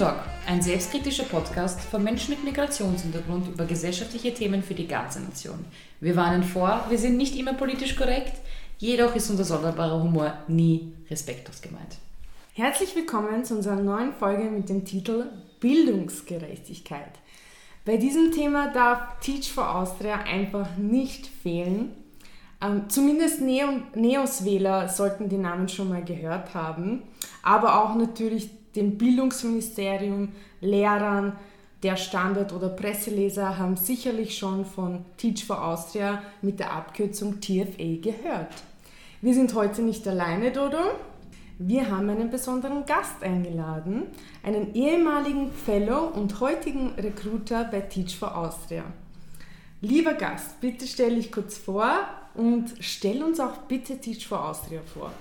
Talk, ein selbstkritischer Podcast von Menschen mit Migrationshintergrund über gesellschaftliche Themen für die ganze Nation. Wir warnen vor, wir sind nicht immer politisch korrekt, jedoch ist unser sonderbarer Humor nie respektlos gemeint. Herzlich willkommen zu unserer neuen Folge mit dem Titel Bildungsgerechtigkeit. Bei diesem Thema darf Teach for Austria einfach nicht fehlen. Ähm, zumindest Neos-Wähler sollten die Namen schon mal gehört haben, aber auch natürlich dem Bildungsministerium, Lehrern, der Standard- oder Presseleser haben sicherlich schon von Teach for Austria mit der Abkürzung TFA gehört. Wir sind heute nicht alleine, Dodo. Wir haben einen besonderen Gast eingeladen, einen ehemaligen Fellow und heutigen Recruiter bei Teach for Austria. Lieber Gast, bitte stell dich kurz vor und stell uns auch bitte Teach for Austria vor.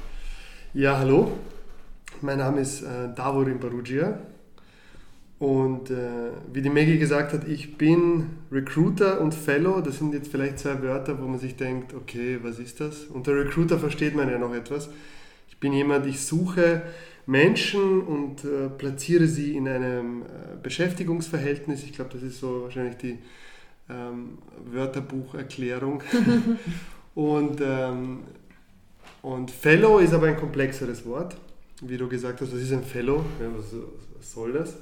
Ja, hallo. Mein Name ist äh, Davorin Barugia und äh, wie die Maggie gesagt hat, ich bin Recruiter und Fellow. Das sind jetzt vielleicht zwei Wörter, wo man sich denkt, okay, was ist das? Unter Recruiter versteht man ja noch etwas. Ich bin jemand, ich suche Menschen und äh, platziere sie in einem äh, Beschäftigungsverhältnis. Ich glaube, das ist so wahrscheinlich die ähm, Wörterbucherklärung. und, ähm, und Fellow ist aber ein komplexeres Wort wie du gesagt hast, was ist ein Fellow? Ja, was, was, soll das?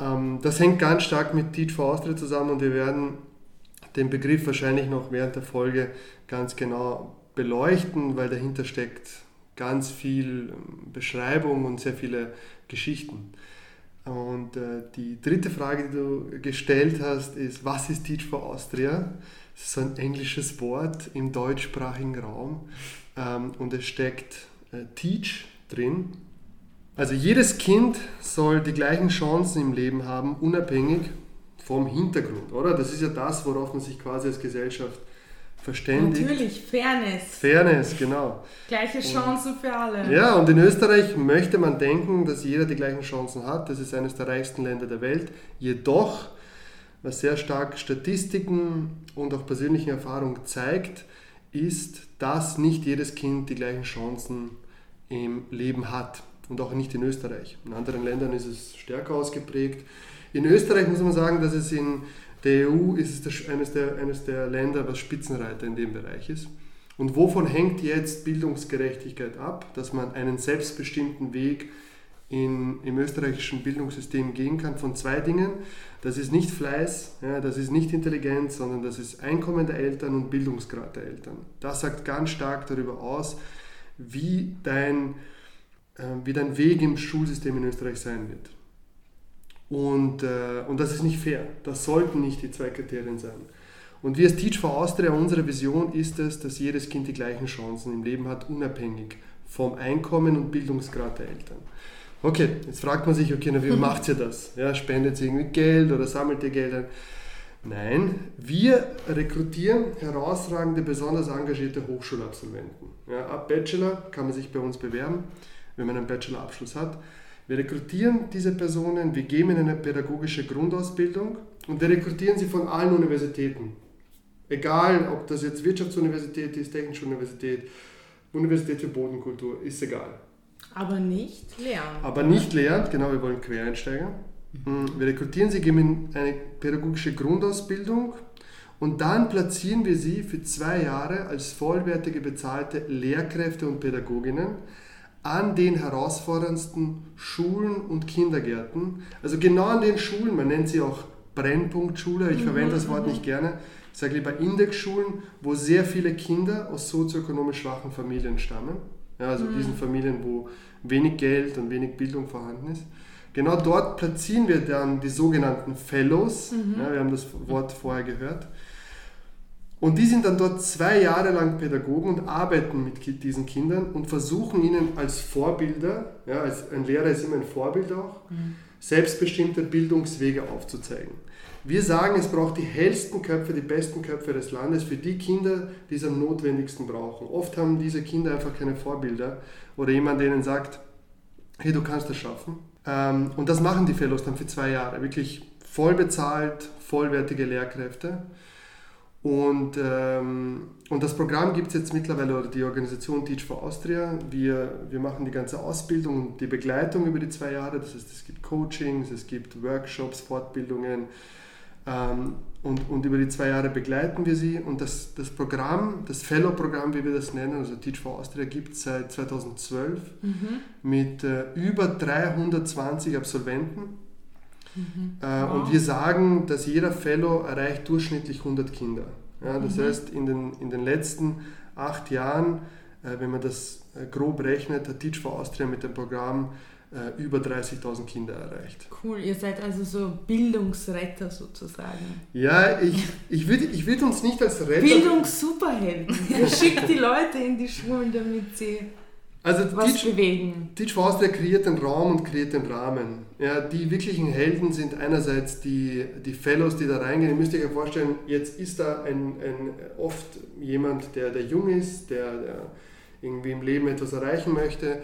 Ähm, das hängt ganz stark mit Teach for Austria zusammen und wir werden den Begriff wahrscheinlich noch während der Folge ganz genau beleuchten, weil dahinter steckt ganz viel ähm, Beschreibung und sehr viele Geschichten. Und äh, die dritte Frage, die du gestellt hast, ist, was ist Teach for Austria? Das ist so ein englisches Wort im deutschsprachigen Raum ähm, und es steckt äh, Teach drin. Also jedes Kind soll die gleichen Chancen im Leben haben, unabhängig vom Hintergrund, oder? Das ist ja das, worauf man sich quasi als Gesellschaft verständigt. Natürlich, Fairness. Fairness, genau. Gleiche Chancen und, für alle. Ja, und in Österreich möchte man denken, dass jeder die gleichen Chancen hat. Das ist eines der reichsten Länder der Welt. Jedoch, was sehr stark Statistiken und auch persönliche Erfahrung zeigt, ist, dass nicht jedes Kind die gleichen Chancen hat im Leben hat und auch nicht in Österreich. In anderen Ländern ist es stärker ausgeprägt. In Österreich muss man sagen, dass es in der EU ist es eines der, eines der Länder, was Spitzenreiter in dem Bereich ist. Und wovon hängt jetzt Bildungsgerechtigkeit ab? Dass man einen selbstbestimmten Weg in, im österreichischen Bildungssystem gehen kann von zwei Dingen. Das ist nicht Fleiß, ja, das ist nicht Intelligenz, sondern das ist Einkommen der Eltern und Bildungsgrad der Eltern. Das sagt ganz stark darüber aus, wie dein, äh, wie dein Weg im Schulsystem in Österreich sein wird. Und, äh, und das ist nicht fair. Das sollten nicht die zwei Kriterien sein. Und wir als Teach for Austria, unsere Vision ist es, dass jedes Kind die gleichen Chancen im Leben hat, unabhängig vom Einkommen und Bildungsgrad der Eltern. Okay, jetzt fragt man sich, okay, na, wie macht ihr das? Ja, spendet sie irgendwie Geld oder sammelt ihr Geld ein? Nein, wir rekrutieren herausragende, besonders engagierte Hochschulabsolventen. Ja, ab Bachelor kann man sich bei uns bewerben, wenn man einen Bachelorabschluss hat. Wir rekrutieren diese Personen, wir geben ihnen eine pädagogische Grundausbildung und wir rekrutieren sie von allen Universitäten. Egal, ob das jetzt Wirtschaftsuniversität ist, Technische Universität, Universität für Bodenkultur, ist egal. Aber nicht Lehramt. Aber nicht Lehramt, genau, wir wollen Quereinsteiger. Wir rekrutieren sie, geben ihnen eine pädagogische Grundausbildung und dann platzieren wir sie für zwei Jahre als vollwertige bezahlte Lehrkräfte und Pädagoginnen an den herausforderndsten Schulen und Kindergärten. Also genau an den Schulen, man nennt sie auch Brennpunktschule, ich verwende das Wort nicht gerne, ich sage lieber Indexschulen, wo sehr viele Kinder aus sozioökonomisch schwachen Familien stammen. Ja, also mhm. diesen Familien, wo wenig Geld und wenig Bildung vorhanden ist. Genau dort platzieren wir dann die sogenannten Fellows. Mhm. Ja, wir haben das Wort vorher gehört. Und die sind dann dort zwei Jahre lang Pädagogen und arbeiten mit diesen Kindern und versuchen ihnen als Vorbilder, ja, als ein Lehrer ist immer ein Vorbild auch, mhm. selbstbestimmte Bildungswege aufzuzeigen. Wir sagen, es braucht die hellsten Köpfe, die besten Köpfe des Landes für die Kinder, die es am notwendigsten brauchen. Oft haben diese Kinder einfach keine Vorbilder oder jemand, der ihnen sagt, hey, du kannst das schaffen. Ähm, und das machen die Fellows dann für zwei Jahre, wirklich voll bezahlt, vollwertige Lehrkräfte. Und, ähm, und das Programm gibt es jetzt mittlerweile, oder die Organisation Teach for Austria. Wir, wir machen die ganze Ausbildung und die Begleitung über die zwei Jahre. Das heißt, es gibt Coachings, es gibt Workshops, Fortbildungen. Ähm, und, und über die zwei Jahre begleiten wir sie. Und das, das Programm, das Fellow-Programm, wie wir das nennen, also Teach for Austria, gibt es seit 2012 mhm. mit äh, über 320 Absolventen Mhm. Äh, wow. Und wir sagen, dass jeder Fellow erreicht durchschnittlich 100 Kinder. Ja, das mhm. heißt, in den, in den letzten acht Jahren, äh, wenn man das äh, grob rechnet, hat Teach for Austria mit dem Programm äh, über 30.000 Kinder erreicht. Cool, ihr seid also so Bildungsretter sozusagen. Ja, ich, ich würde ich würd uns nicht als Retter... Bildungssuperhelden. ihr schickt die Leute in die Schulen, damit sie also was Teach, bewegen. Teach for Austria kreiert den Raum und kreiert den Rahmen. Ja, die wirklichen Helden sind einerseits die, die Fellows, die da reingehen. Ihr müsst euch ja vorstellen, jetzt ist da ein, ein, oft jemand, der, der jung ist, der, der irgendwie im Leben etwas erreichen möchte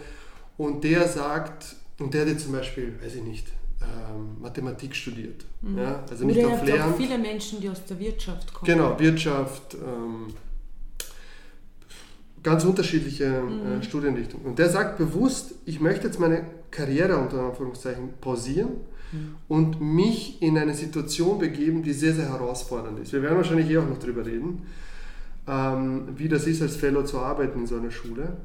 und der sagt, und der hat zum Beispiel, weiß ich nicht, ähm, Mathematik studiert. Mhm. Ja, also nicht auf Lehramt. viele Menschen, die aus der Wirtschaft kommen. Genau, Wirtschaft, ähm, ganz unterschiedliche äh, mhm. Studienrichtungen. Und der sagt bewusst, ich möchte jetzt meine Karriere unter Anführungszeichen pausieren mhm. und mich in eine Situation begeben, die sehr, sehr herausfordernd ist. Wir werden wahrscheinlich eh auch noch darüber reden, ähm, wie das ist, als Fellow zu arbeiten in so einer Schule.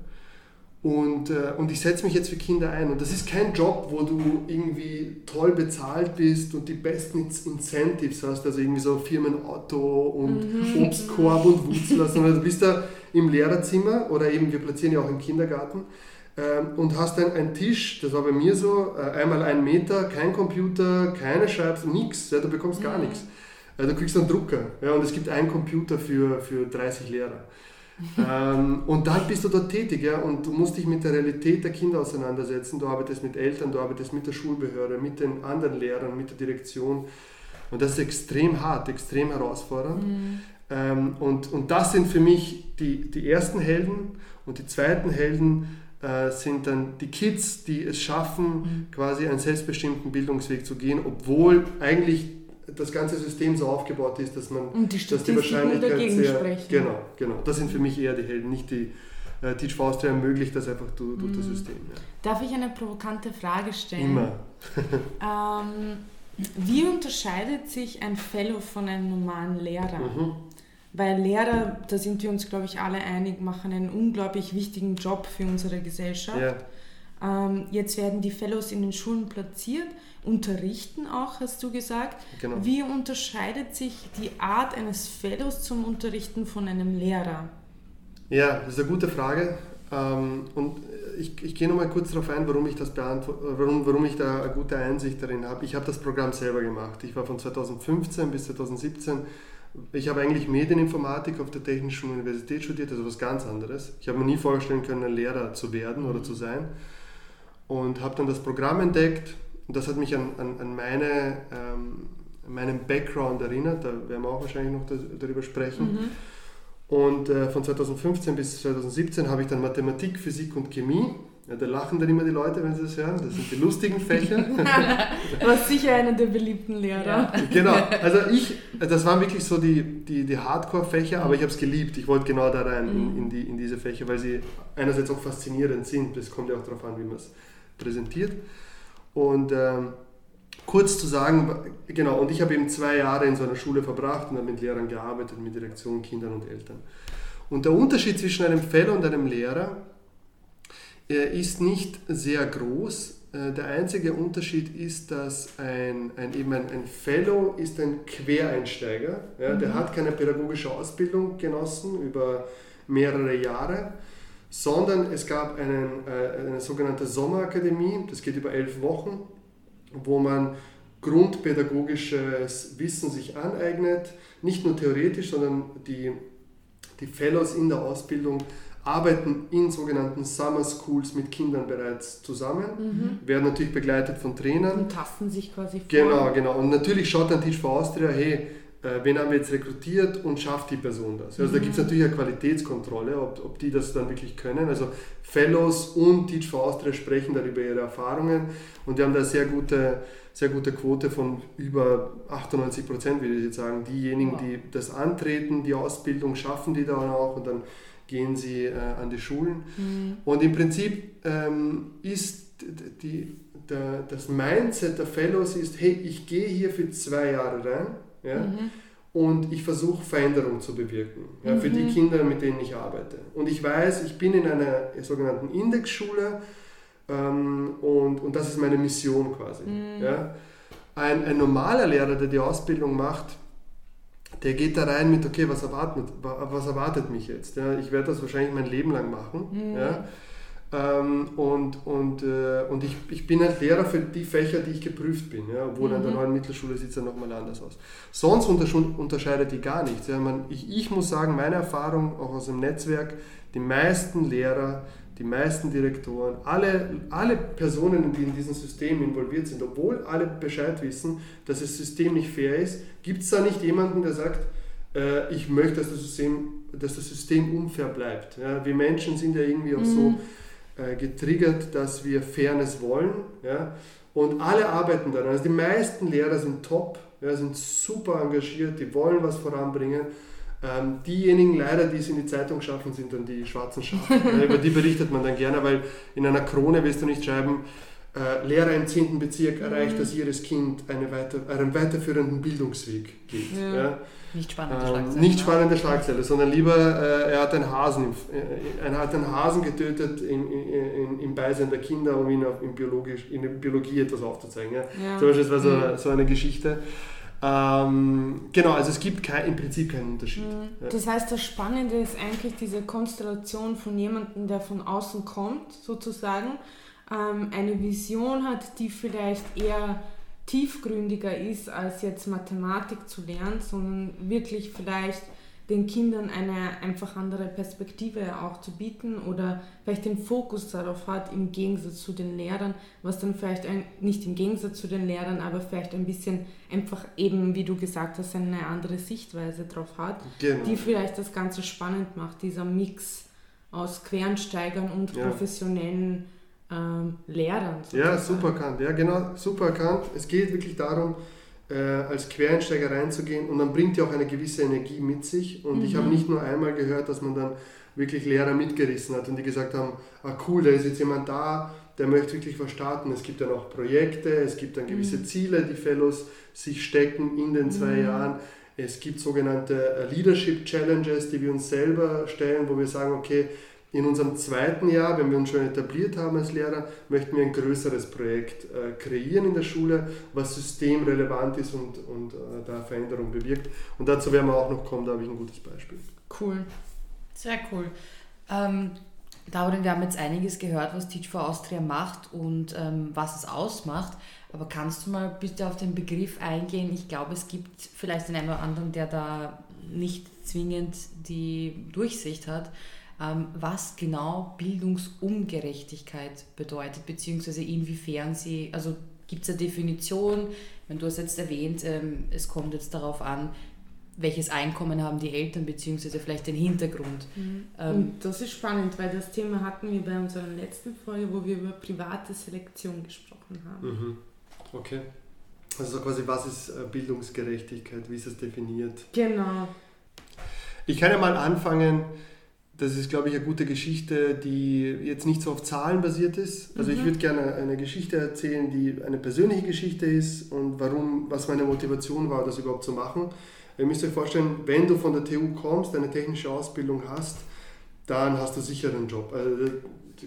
Und, äh, und ich setze mich jetzt für Kinder ein. Und das ist kein Job, wo du irgendwie toll bezahlt bist und die besten Incentives hast, also irgendwie so Firmenauto und mhm. Obstkorb und Wurzel, sondern du bist da im Lehrerzimmer oder eben wir platzieren ja auch im Kindergarten ähm, und hast dann einen Tisch, das war bei mir so, äh, einmal ein Meter, kein Computer, keine Schreibs, nichts, ja, du bekommst gar mhm. nichts. Äh, du kriegst einen Drucker ja, und es gibt einen Computer für, für 30 Lehrer. Ähm, und dann bist du dort tätig ja, und du musst dich mit der Realität der Kinder auseinandersetzen. Du arbeitest mit Eltern, du arbeitest mit der Schulbehörde, mit den anderen Lehrern, mit der Direktion. Und das ist extrem hart, extrem herausfordernd. Mhm. Ähm, und, und das sind für mich die, die ersten Helden und die zweiten Helden äh, sind dann die Kids, die es schaffen, mhm. quasi einen selbstbestimmten Bildungsweg zu gehen, obwohl eigentlich das ganze System so aufgebaut ist, dass man und die dass die Wahrscheinlichkeit sehr, sprechen. genau, genau, das sind für mich eher die Helden, nicht die äh, Teach for Austria ermöglicht das einfach durch, durch das mhm. System. Ja. Darf ich eine provokante Frage stellen? Immer. ähm, wie unterscheidet sich ein Fellow von einem normalen Lehrer? Mhm. Weil Lehrer, da sind wir uns, glaube ich, alle einig, machen einen unglaublich wichtigen Job für unsere Gesellschaft. Ja. Ähm, jetzt werden die Fellows in den Schulen platziert, unterrichten auch, hast du gesagt. Genau. Wie unterscheidet sich die Art eines Fellows zum Unterrichten von einem Lehrer? Ja, das ist eine gute Frage. Ähm, und ich, ich gehe nochmal kurz darauf ein, warum ich das warum, warum ich da eine gute Einsicht darin habe. Ich habe das Programm selber gemacht. Ich war von 2015 bis 2017 ich habe eigentlich Medieninformatik auf der Technischen Universität studiert, also was ganz anderes. Ich habe mir nie vorstellen können, ein Lehrer zu werden oder zu sein. Und habe dann das Programm entdeckt und das hat mich an, an, an meine, ähm, meinen Background erinnert, da werden wir auch wahrscheinlich noch darüber sprechen. Mhm. Und äh, von 2015 bis 2017 habe ich dann Mathematik, Physik und Chemie ja, da lachen dann immer die Leute, wenn sie das hören. Das sind die lustigen Fächer. du warst sicher einer der beliebten Lehrer. Ja. Genau, also ich, das waren wirklich so die, die, die Hardcore-Fächer, aber ich habe es geliebt. Ich wollte genau da rein in, in, die, in diese Fächer, weil sie einerseits auch faszinierend sind. Das kommt ja auch darauf an, wie man es präsentiert. Und ähm, kurz zu sagen, genau, und ich habe eben zwei Jahre in so einer Schule verbracht und habe mit Lehrern gearbeitet, mit Direktion, Kindern und Eltern. Und der Unterschied zwischen einem Fellow und einem Lehrer er ist nicht sehr groß. Äh, der einzige Unterschied ist, dass ein, ein, eben ein, ein Fellow ist ein Quereinsteiger. Ja, mhm. Der hat keine pädagogische Ausbildung genossen über mehrere Jahre, sondern es gab einen, äh, eine sogenannte Sommerakademie, das geht über elf Wochen, wo man grundpädagogisches Wissen sich aneignet, nicht nur theoretisch, sondern die, die Fellows in der Ausbildung arbeiten in sogenannten Summer Schools mit Kindern bereits zusammen, mhm. werden natürlich begleitet von Trainern. Und tasten sich quasi vor. Genau, genau. Und natürlich schaut dann Teach for Austria, hey, wen haben wir jetzt rekrutiert und schafft die Person das. Also mhm. da gibt es natürlich eine Qualitätskontrolle, ob, ob die das dann wirklich können. Also Fellows und Teach for Austria sprechen darüber ihre Erfahrungen und wir haben da eine sehr gute, sehr gute Quote von über 98 Prozent, würde ich jetzt sagen. Diejenigen, wow. die das antreten, die Ausbildung schaffen die dann auch und dann gehen sie äh, an die Schulen. Mhm. Und im Prinzip ähm, ist die, der, das Mindset der Fellows ist, hey, ich gehe hier für zwei Jahre rein ja, mhm. und ich versuche Veränderung zu bewirken ja, für die mhm. Kinder, mit denen ich arbeite. Und ich weiß, ich bin in einer sogenannten Indexschule ähm, und, und das ist meine Mission quasi. Mhm. Ja. Ein, ein normaler Lehrer, der die Ausbildung macht, der geht da rein mit, okay, was erwartet, was erwartet mich jetzt? Ja? Ich werde das wahrscheinlich mein Leben lang machen. Mhm. Ja? Ähm, und und, äh, und ich, ich bin halt Lehrer für die Fächer, die ich geprüft bin, ja? obwohl mhm. an der neuen Mittelschule sieht es ja nochmal anders aus. Sonst unterscheidet die gar nichts. Ja? Man, ich, ich muss sagen, meine Erfahrung auch aus dem Netzwerk, die meisten Lehrer, die meisten Direktoren, alle, alle Personen, die in diesem System involviert sind, obwohl alle Bescheid wissen, dass das System nicht fair ist, gibt es da nicht jemanden, der sagt, äh, ich möchte, dass das System, dass das System unfair bleibt. Ja? Wir Menschen sind ja irgendwie auch mhm. so getriggert, dass wir Fairness wollen. Ja? Und alle arbeiten daran. Also die meisten Lehrer sind top, ja, sind super engagiert, die wollen was voranbringen. Ähm, diejenigen leider, die es in die Zeitung schaffen, sind dann die schwarzen Schafe. über die berichtet man dann gerne, weil in einer Krone wirst du nicht schreiben, äh, Lehrer im 10. Bezirk erreicht, dass jedes Kind eine weiter, einen weiterführenden Bildungsweg geht. Ja. Ja. Nicht spannende ähm, Schlagzeile. Nicht spannende Schlagzeile, sondern lieber, äh, er, hat einen Hasen, äh, er hat einen Hasen getötet in, in, im Beisein der Kinder, um ihn in, Biologisch, in der Biologie etwas aufzuzeigen. Ja? Ja. Zum Beispiel, das war so, mhm. so eine Geschichte. Ähm, genau, also es gibt kein, im Prinzip keinen Unterschied. Mhm. Das heißt, das Spannende ist eigentlich diese Konstellation von jemandem, der von außen kommt, sozusagen, ähm, eine Vision hat, die vielleicht eher tiefgründiger ist, als jetzt Mathematik zu lernen, sondern wirklich vielleicht den Kindern eine einfach andere Perspektive auch zu bieten oder vielleicht den Fokus darauf hat im Gegensatz zu den Lehrern, was dann vielleicht ein, nicht im Gegensatz zu den Lehrern, aber vielleicht ein bisschen einfach eben, wie du gesagt hast, eine andere Sichtweise drauf hat, genau. die vielleicht das Ganze spannend macht, dieser Mix aus Quernsteigern und ja. professionellen ähm, Lehrern. Sozusagen. Ja, super erkannt. Ja, genau, super erkannt. Es geht wirklich darum, äh, als Quereinsteiger reinzugehen und dann bringt ja auch eine gewisse Energie mit sich. Und mhm. ich habe nicht nur einmal gehört, dass man dann wirklich Lehrer mitgerissen hat und die gesagt haben, ah cool, da ist jetzt jemand da, der möchte wirklich was starten. Es gibt dann auch Projekte, es gibt dann gewisse mhm. Ziele, die Fellows sich stecken in den zwei mhm. Jahren. Es gibt sogenannte äh, Leadership Challenges, die wir uns selber stellen, wo wir sagen, okay, in unserem zweiten Jahr, wenn wir uns schon etabliert haben als Lehrer, möchten wir ein größeres Projekt äh, kreieren in der Schule, was systemrelevant ist und, und äh, da Veränderung bewirkt. Und dazu werden wir auch noch kommen, da habe ich ein gutes Beispiel. Cool, sehr cool. Ähm, Darin, wir haben jetzt einiges gehört, was Teach for Austria macht und ähm, was es ausmacht. Aber kannst du mal bitte auf den Begriff eingehen? Ich glaube, es gibt vielleicht den einen oder anderen, der da nicht zwingend die Durchsicht hat. Ähm, was genau Bildungsungerechtigkeit bedeutet, beziehungsweise inwiefern sie, also gibt es eine Definition, wenn du hast jetzt erwähnt, ähm, es kommt jetzt darauf an, welches Einkommen haben die Eltern, beziehungsweise vielleicht den Hintergrund. Mhm. Ähm, Und das ist spannend, weil das Thema hatten wir bei unserer letzten Folge, wo wir über private Selektion gesprochen haben. Mhm. Okay. Also quasi, was ist äh, Bildungsgerechtigkeit, wie ist es definiert? Genau. Ich kann ja mal anfangen, das ist, glaube ich, eine gute Geschichte, die jetzt nicht so auf Zahlen basiert ist. Also mhm. ich würde gerne eine Geschichte erzählen, die eine persönliche Geschichte ist und warum, was meine Motivation war, das überhaupt zu machen. Ihr müsst euch vorstellen, wenn du von der TU kommst, eine technische Ausbildung hast, dann hast du sicher einen Job. Also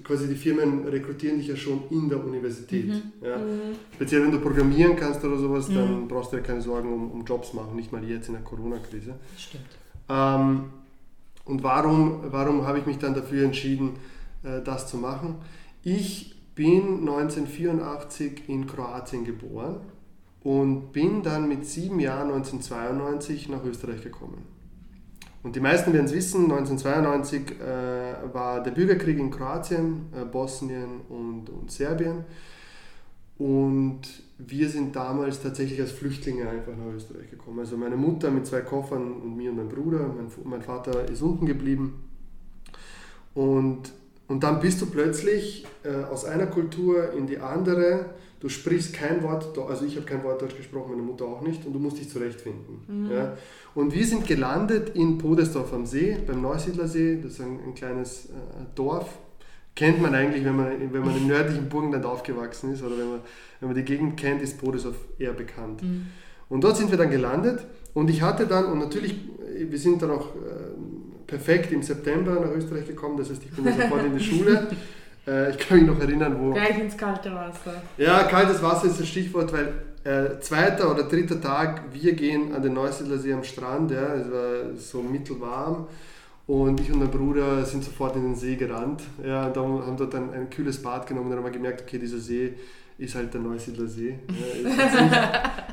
quasi die Firmen rekrutieren dich ja schon in der Universität. Mhm. Ja. Mhm. Speziell wenn du programmieren kannst oder sowas, mhm. dann brauchst du ja keine Sorgen um, um Jobs machen, nicht mal jetzt in der Corona-Krise. Stimmt. Ähm, und warum, warum habe ich mich dann dafür entschieden, äh, das zu machen? Ich bin 1984 in Kroatien geboren und bin dann mit sieben Jahren 1992 nach Österreich gekommen. Und die meisten werden es wissen, 1992 äh, war der Bürgerkrieg in Kroatien, äh, Bosnien und, und Serbien. Und wir sind damals tatsächlich als Flüchtlinge einfach nach Österreich gekommen. Also meine Mutter mit zwei Koffern und mir und mein Bruder. Mein, mein Vater ist unten geblieben. Und, und dann bist du plötzlich äh, aus einer Kultur in die andere. Du sprichst kein Wort, also ich habe kein Wort Deutsch gesprochen, meine Mutter auch nicht, und du musst dich zurechtfinden. Mhm. Ja. Und wir sind gelandet in Podesdorf am See, beim Neusiedlersee, das ist ein, ein kleines äh, Dorf. Kennt man eigentlich, wenn man, wenn man im nördlichen Burgenland aufgewachsen ist oder wenn man, wenn man die Gegend kennt, ist Podesdorf eher bekannt. Mhm. Und dort sind wir dann gelandet und ich hatte dann, und natürlich, wir sind dann auch äh, perfekt im September nach Österreich gekommen, das heißt, ich bin sofort in die Schule. Äh, ich kann mich noch erinnern, wo. Gleich ins kalte Wasser. Ja, kaltes Wasser ist das Stichwort, weil äh, zweiter oder dritter Tag, wir gehen an den Neusiedler See am Strand, ja, es war so mittelwarm. Und ich und mein Bruder sind sofort in den See gerannt. Ja, und dann haben dort ein, ein kühles Bad genommen und dann haben wir gemerkt, okay, dieser See ist halt der Neusiedler See. Ja, ist nicht,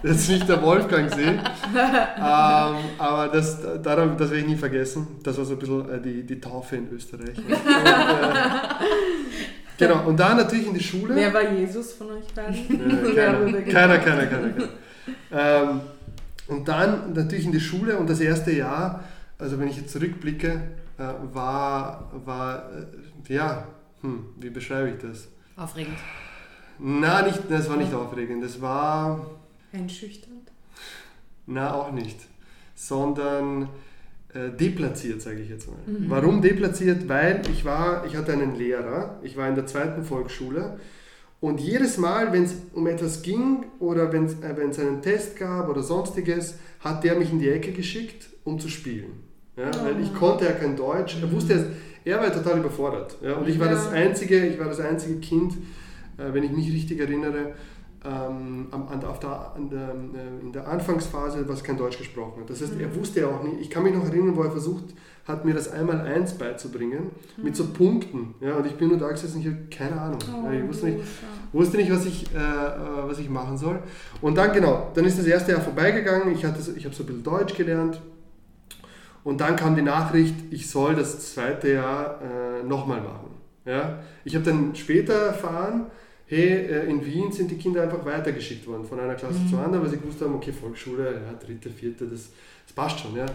das ist nicht der Wolfgangsee. ähm, aber das, daran, das werde ich nie vergessen. Das war so ein bisschen äh, die, die Taufe in Österreich. Und, äh, genau, und dann natürlich in die Schule. Wer war Jesus von euch beiden? Äh, keiner, keiner, keiner, keiner, keiner. Ähm, und dann natürlich in die Schule und das erste Jahr, also wenn ich jetzt zurückblicke, äh, war, war äh, ja, hm, wie beschreibe ich das? Aufregend. Na, nicht, das war nicht aufregend. Das war. Einschüchternd? Na, auch nicht. Sondern äh, deplatziert, sage ich jetzt mal. Mhm. Warum deplatziert? Weil ich war, ich hatte einen Lehrer, ich war in der zweiten Volksschule und jedes Mal, wenn es um etwas ging oder wenn es äh, einen Test gab oder sonstiges, hat der mich in die Ecke geschickt, um zu spielen. Ja. Weil ich konnte ja kein Deutsch. Er wusste, er war total überfordert. Ja, und ich war das einzige, ich war das einzige Kind, äh, wenn ich mich richtig erinnere, ähm, an, auf der, an der, äh, in der Anfangsphase, was kein Deutsch gesprochen hat. Das heißt, er mhm. wusste ja auch nicht, ich kann mich noch erinnern, wo er versucht hat, mir das einmal eins beizubringen, mhm. mit so Punkten. Ja, und ich bin nur da gesessen, ich habe keine Ahnung. Oh, ich wusste nicht, wusste nicht was, ich, äh, äh, was ich machen soll. Und dann, genau, dann ist das erste Jahr vorbeigegangen, ich, hatte, ich habe so ein bisschen Deutsch gelernt. Und dann kam die Nachricht, ich soll das zweite Jahr äh, nochmal machen. Ja? Ich habe dann später erfahren, hey, äh, in Wien sind die Kinder einfach weitergeschickt worden von einer Klasse mhm. zur anderen, weil sie gewusst haben, okay, Volksschule, ja, dritte, vierte, das, das passt schon. Ja.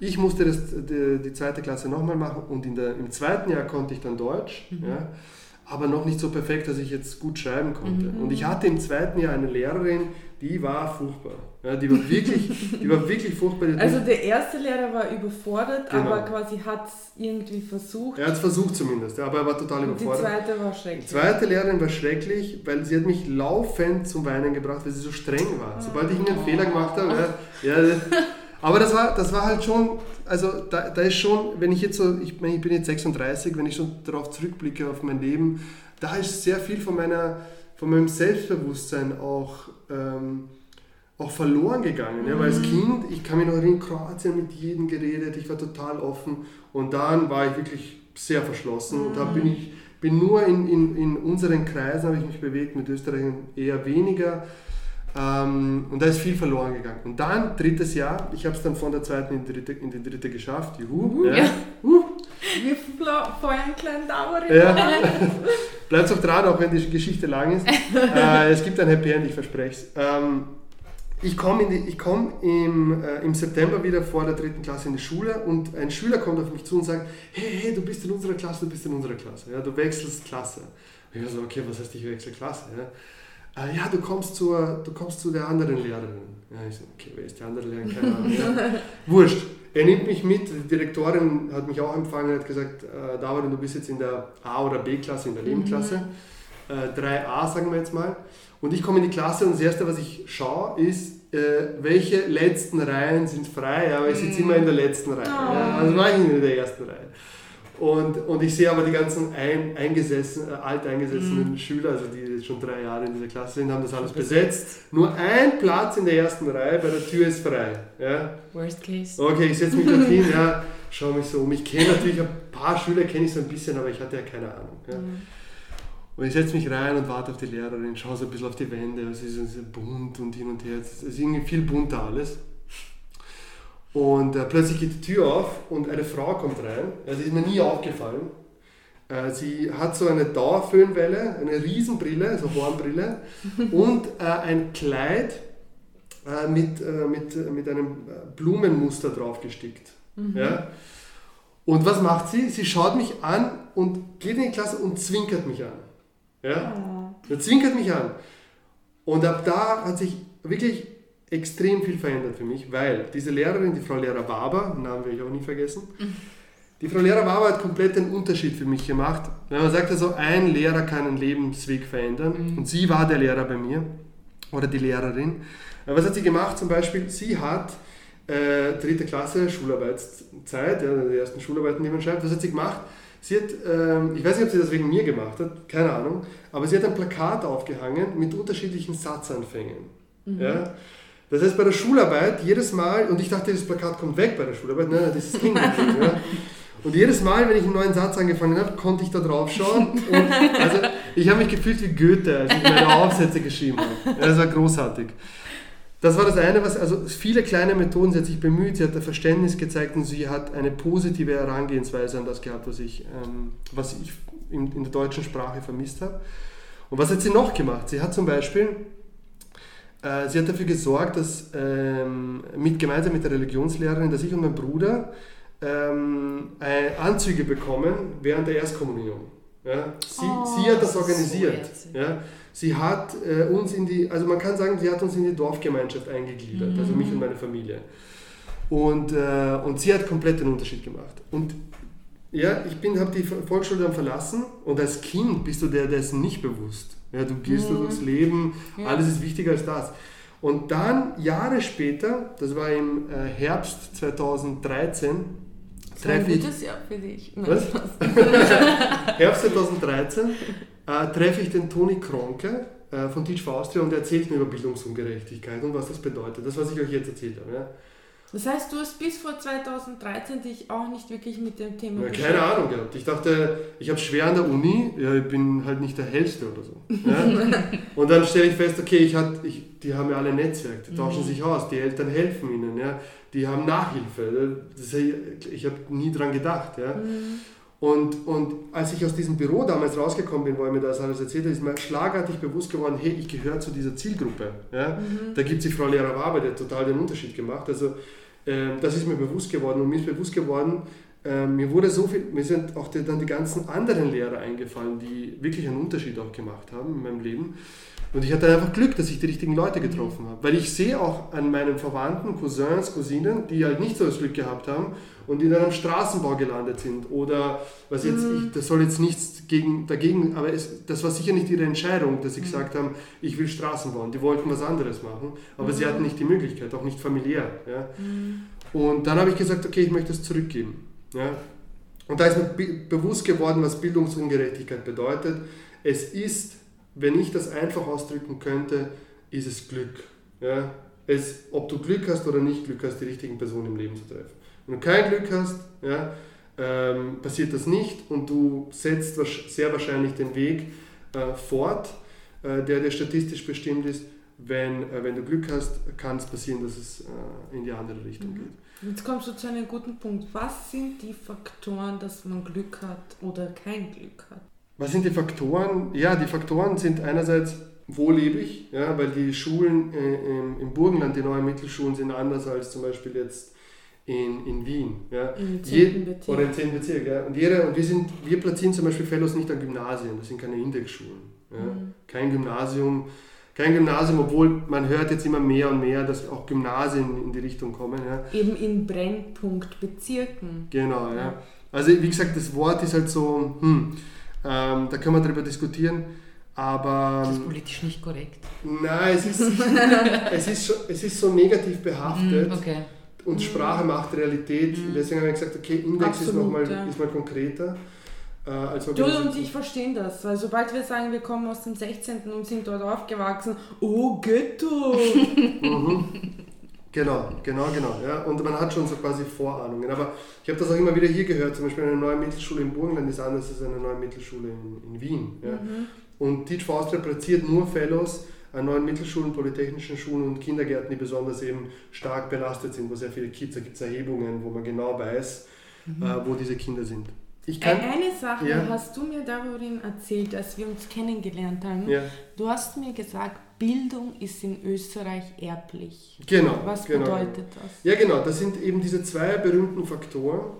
Ich musste das, die, die zweite Klasse nochmal machen und in der, im zweiten Jahr konnte ich dann Deutsch, mhm. ja, aber noch nicht so perfekt, dass ich jetzt gut schreiben konnte. Mhm. Und ich hatte im zweiten Jahr eine Lehrerin, die war furchtbar. Ja, die, war wirklich, die war wirklich furchtbar. Also der erste Lehrer war überfordert, genau. aber quasi hat es irgendwie versucht. Er hat es versucht zumindest, aber er war total Und überfordert. Die zweite war schrecklich. Die zweite Lehrerin war schrecklich, weil sie hat mich laufend zum Weinen gebracht, weil sie so streng war. Sobald ich einen oh. Fehler gemacht habe, ja, ja, aber das war, das war halt schon, also da, da ist schon, wenn ich jetzt so, ich, ich bin jetzt 36, wenn ich schon darauf zurückblicke auf mein Leben, da ist sehr viel von meiner von meinem Selbstbewusstsein auch, ähm, auch verloren gegangen. Ja? Weil als mhm. Kind, ich noch in Kroatien mit jedem geredet, ich war total offen und dann war ich wirklich sehr verschlossen mhm. und da bin ich bin nur in, in, in unseren Kreisen habe ich mich bewegt, mit Österreichern eher weniger. Ähm, und da ist viel verloren gegangen. Und dann, drittes Jahr, ich habe es dann von der zweiten in die dritte, in die dritte geschafft. Juhu. Ja. Ja. Uh. Wir feuern kleinen Dauer. Ja. Bleibt auch dran, auch wenn die Geschichte lang ist. äh, es gibt ein Happy End, ich verspreche es. Ähm, ich komme komm im, äh, im September wieder vor der dritten Klasse in die Schule und ein Schüler kommt auf mich zu und sagt, hey, hey, du bist in unserer Klasse, du bist in unserer Klasse. Ja, du wechselst Klasse. Und ich so, okay, was heißt, ich wechsle Klasse? Ja, äh, ja du, kommst zur, du kommst zu der anderen Lehrerin. Ja, ich so, okay, wer ist die andere Lehrerin? Keine Ahnung. Ja. Wurscht. Er nimmt mich mit, die Direktorin hat mich auch empfangen und hat gesagt, äh, David, du bist jetzt in der A- oder B-Klasse, in der Nebenklasse. Mhm. Äh, 3a sagen wir jetzt mal. Und ich komme in die Klasse und das Erste, was ich schaue, ist, äh, welche letzten Reihen sind frei. Aber ich sitze mhm. immer in der letzten Reihe. Oh. Ja, also war ich in der ersten Reihe. Und, und ich sehe aber die ganzen ein, eingesessen, äh, alteingesessenen mhm. Schüler, also die schon drei Jahre in dieser Klasse sind, haben das alles besetzt. Nur ein Platz in der ersten Reihe, bei der Tür ist frei. Ja? Worst case. Okay, ich setze mich dorthin, ja, schaue mich so um. Ich kenne natürlich ein paar Schüler, kenne ich so ein bisschen, aber ich hatte ja keine Ahnung. Ja? Mhm. Und ich setze mich rein und warte auf die Lehrerin, schaue so ein bisschen auf die Wände, es ist so bunt und hin und her, es ist irgendwie viel bunter alles. Und äh, plötzlich geht die Tür auf und eine Frau kommt rein. Also ist mir nie aufgefallen. Äh, sie hat so eine Dauerföhnwelle, eine Riesenbrille, so Hornbrille und äh, ein Kleid äh, mit, äh, mit, mit einem Blumenmuster drauf gestickt. Mhm. Ja? Und was macht sie? Sie schaut mich an und geht in die Klasse und zwinkert mich an. Ja? Oh. Sie zwinkert mich an. Und ab da hat sich wirklich extrem viel verändert für mich, weil diese Lehrerin, die Frau Lehrer Waber, Namen werde ich auch nie vergessen, mhm. die Frau Lehrer Waber hat komplett den Unterschied für mich gemacht. Wenn man sagt also, ein Lehrer kann einen Lebensweg verändern mhm. und sie war der Lehrer bei mir oder die Lehrerin. Was hat sie gemacht zum Beispiel? Sie hat äh, dritte Klasse, Schularbeitszeit, ja, die ersten Schularbeiten, die man schreibt. Was hat sie gemacht? Sie hat, ähm, ich weiß nicht, ob sie das wegen mir gemacht hat, keine Ahnung, aber sie hat ein Plakat aufgehangen mit unterschiedlichen Satzanfängen. Mhm. Ja? Das heißt, bei der Schularbeit jedes Mal, und ich dachte, das Plakat kommt weg bei der Schularbeit, nein, das ist hängen ja? Und jedes Mal, wenn ich einen neuen Satz angefangen habe, konnte ich da drauf schauen. Und also, ich habe mich gefühlt wie Goethe, als ich meine Aufsätze geschrieben habe. Das war großartig. Das war das eine, was, also viele kleine Methoden, sie hat sich bemüht, sie hat ein Verständnis gezeigt und sie hat eine positive Herangehensweise an das gehabt, was ich, ähm, was ich in, in der deutschen Sprache vermisst habe. Und was hat sie noch gemacht? Sie hat zum Beispiel sie hat dafür gesorgt, dass ähm, mit, gemeinsam mit der Religionslehrerin, dass ich und mein Bruder ähm, Anzüge bekommen während der Erstkommunion. Ja? Sie, oh, sie hat das organisiert. So ja? Sie hat äh, uns in die, also man kann sagen, sie hat uns in die Dorfgemeinschaft eingegliedert, mhm. also mich und meine Familie. Und, äh, und sie hat komplett den Unterschied gemacht. Und ja, ich habe die Volksschule dann verlassen und als Kind bist du dir dessen nicht bewusst. Ja, du gehst mhm. durchs Leben, ja. alles ist wichtiger als das. Und dann, Jahre später, das war im äh, Herbst 2013, treffe ich. Jahr für dich. Was? Herbst 2013 äh, treffe ich den Toni Kronke äh, von Teach for Austria und er erzählt mir über Bildungsungerechtigkeit und was das bedeutet. Das, was ich euch jetzt erzählt habe. Ja. Das heißt, du hast bis vor 2013 dich auch nicht wirklich mit dem Thema ja, beschäftigt? Keine Ahnung gehabt. Ich dachte, ich habe schwer an der Uni, ja, ich bin halt nicht der Hellste oder so. Ja? und dann stelle ich fest, okay, ich hat, ich, die haben ja alle Netzwerk, die tauschen mhm. sich aus, die Eltern helfen ihnen, ja? die haben Nachhilfe. Das, ich habe nie dran gedacht. Ja? Mhm. Und, und als ich aus diesem Büro damals rausgekommen bin, wo er mir das alles erzählt hat, ist mir schlagartig bewusst geworden, hey, ich gehöre zu dieser Zielgruppe. Ja? Mhm. Da gibt es die Frau Lehrer Waber, die hat total den Unterschied gemacht. Also das ist mir bewusst geworden und mir ist bewusst geworden, ähm, mir wurde so viel, mir sind auch die, dann die ganzen anderen Lehrer eingefallen, die wirklich einen Unterschied auch gemacht haben in meinem Leben. Und ich hatte einfach Glück, dass ich die richtigen Leute getroffen habe. Weil ich sehe auch an meinen Verwandten, Cousins, Cousinen, die halt nicht so das Glück gehabt haben und dann am Straßenbau gelandet sind. Oder, was jetzt, mhm. ich, das soll jetzt nichts gegen, dagegen, aber es, das war sicher nicht ihre Entscheidung, dass sie mhm. gesagt haben, ich will Straßen bauen. Die wollten was anderes machen, aber mhm. sie hatten nicht die Möglichkeit, auch nicht familiär. Ja. Mhm. Und dann habe ich gesagt, okay, ich möchte es zurückgeben. Ja. Und da ist mir bewusst geworden, was Bildungsungerechtigkeit bedeutet. Es ist wenn ich das einfach ausdrücken könnte, ist es Glück. Ja? Es, ob du Glück hast oder nicht Glück hast, die richtigen Personen im Leben zu treffen. Wenn du kein Glück hast, ja, ähm, passiert das nicht und du setzt sehr wahrscheinlich den Weg äh, fort, äh, der dir statistisch bestimmt ist. Wenn, äh, wenn du Glück hast, kann es passieren, dass es äh, in die andere Richtung mhm. geht. Jetzt kommst du zu einem guten Punkt. Was sind die Faktoren, dass man Glück hat oder kein Glück hat? Was sind die Faktoren? Ja, die Faktoren sind einerseits, wo lebe ich? Ja, weil die Schulen äh, im, im Burgenland, die neuen Mittelschulen, sind anders als zum Beispiel jetzt in, in Wien. Ja. Im 10. Bezirk. Oder im 10. Bezirk. Ja. Und, jeder, und wir, sind, wir platzieren zum Beispiel Fellows nicht an Gymnasien, das sind keine Indexschulen. Ja. Mhm. Kein Gymnasium, kein Gymnasium, obwohl man hört jetzt immer mehr und mehr, dass auch Gymnasien in die Richtung kommen. Ja. Eben in Brennpunktbezirken. Genau, ja. Also wie gesagt, das Wort ist halt so, hm, ähm, da können wir darüber diskutieren. Aber, das ist politisch nicht korrekt. Nein, es ist, es ist, es ist so negativ behaftet. Mm, okay. Und Sprache macht Realität. Mm. Deswegen habe ich gesagt, okay, Index Absolut, ist nochmal ja. ist mal konkreter. Äh, als du und ich verstehen das, weil sobald wir sagen, wir kommen aus dem 16. und sind dort aufgewachsen, oh Ghetto! mhm. Genau, genau, genau. Ja. Und man hat schon so quasi Vorahnungen. Aber ich habe das auch immer wieder hier gehört. Zum Beispiel eine neue Mittelschule in Burgenland ist anders als eine neue Mittelschule in, in Wien. Ja. Mhm. Und Teach for Austria platziert nur Fellows an neuen Mittelschulen, polytechnischen Schulen und Kindergärten, die besonders eben stark belastet sind, wo sehr viele Kids, da gibt es Erhebungen, wo man genau weiß, mhm. äh, wo diese Kinder sind. kann, Eine Sache Ja. hast du mir darin erzählt, als wir uns kennengelernt haben. ja, Du hast mir gesagt, Bildung ist in Österreich erblich. genau. Was genau. bedeutet das? Ja, genau, das sind eben diese zwei berühmten Faktoren,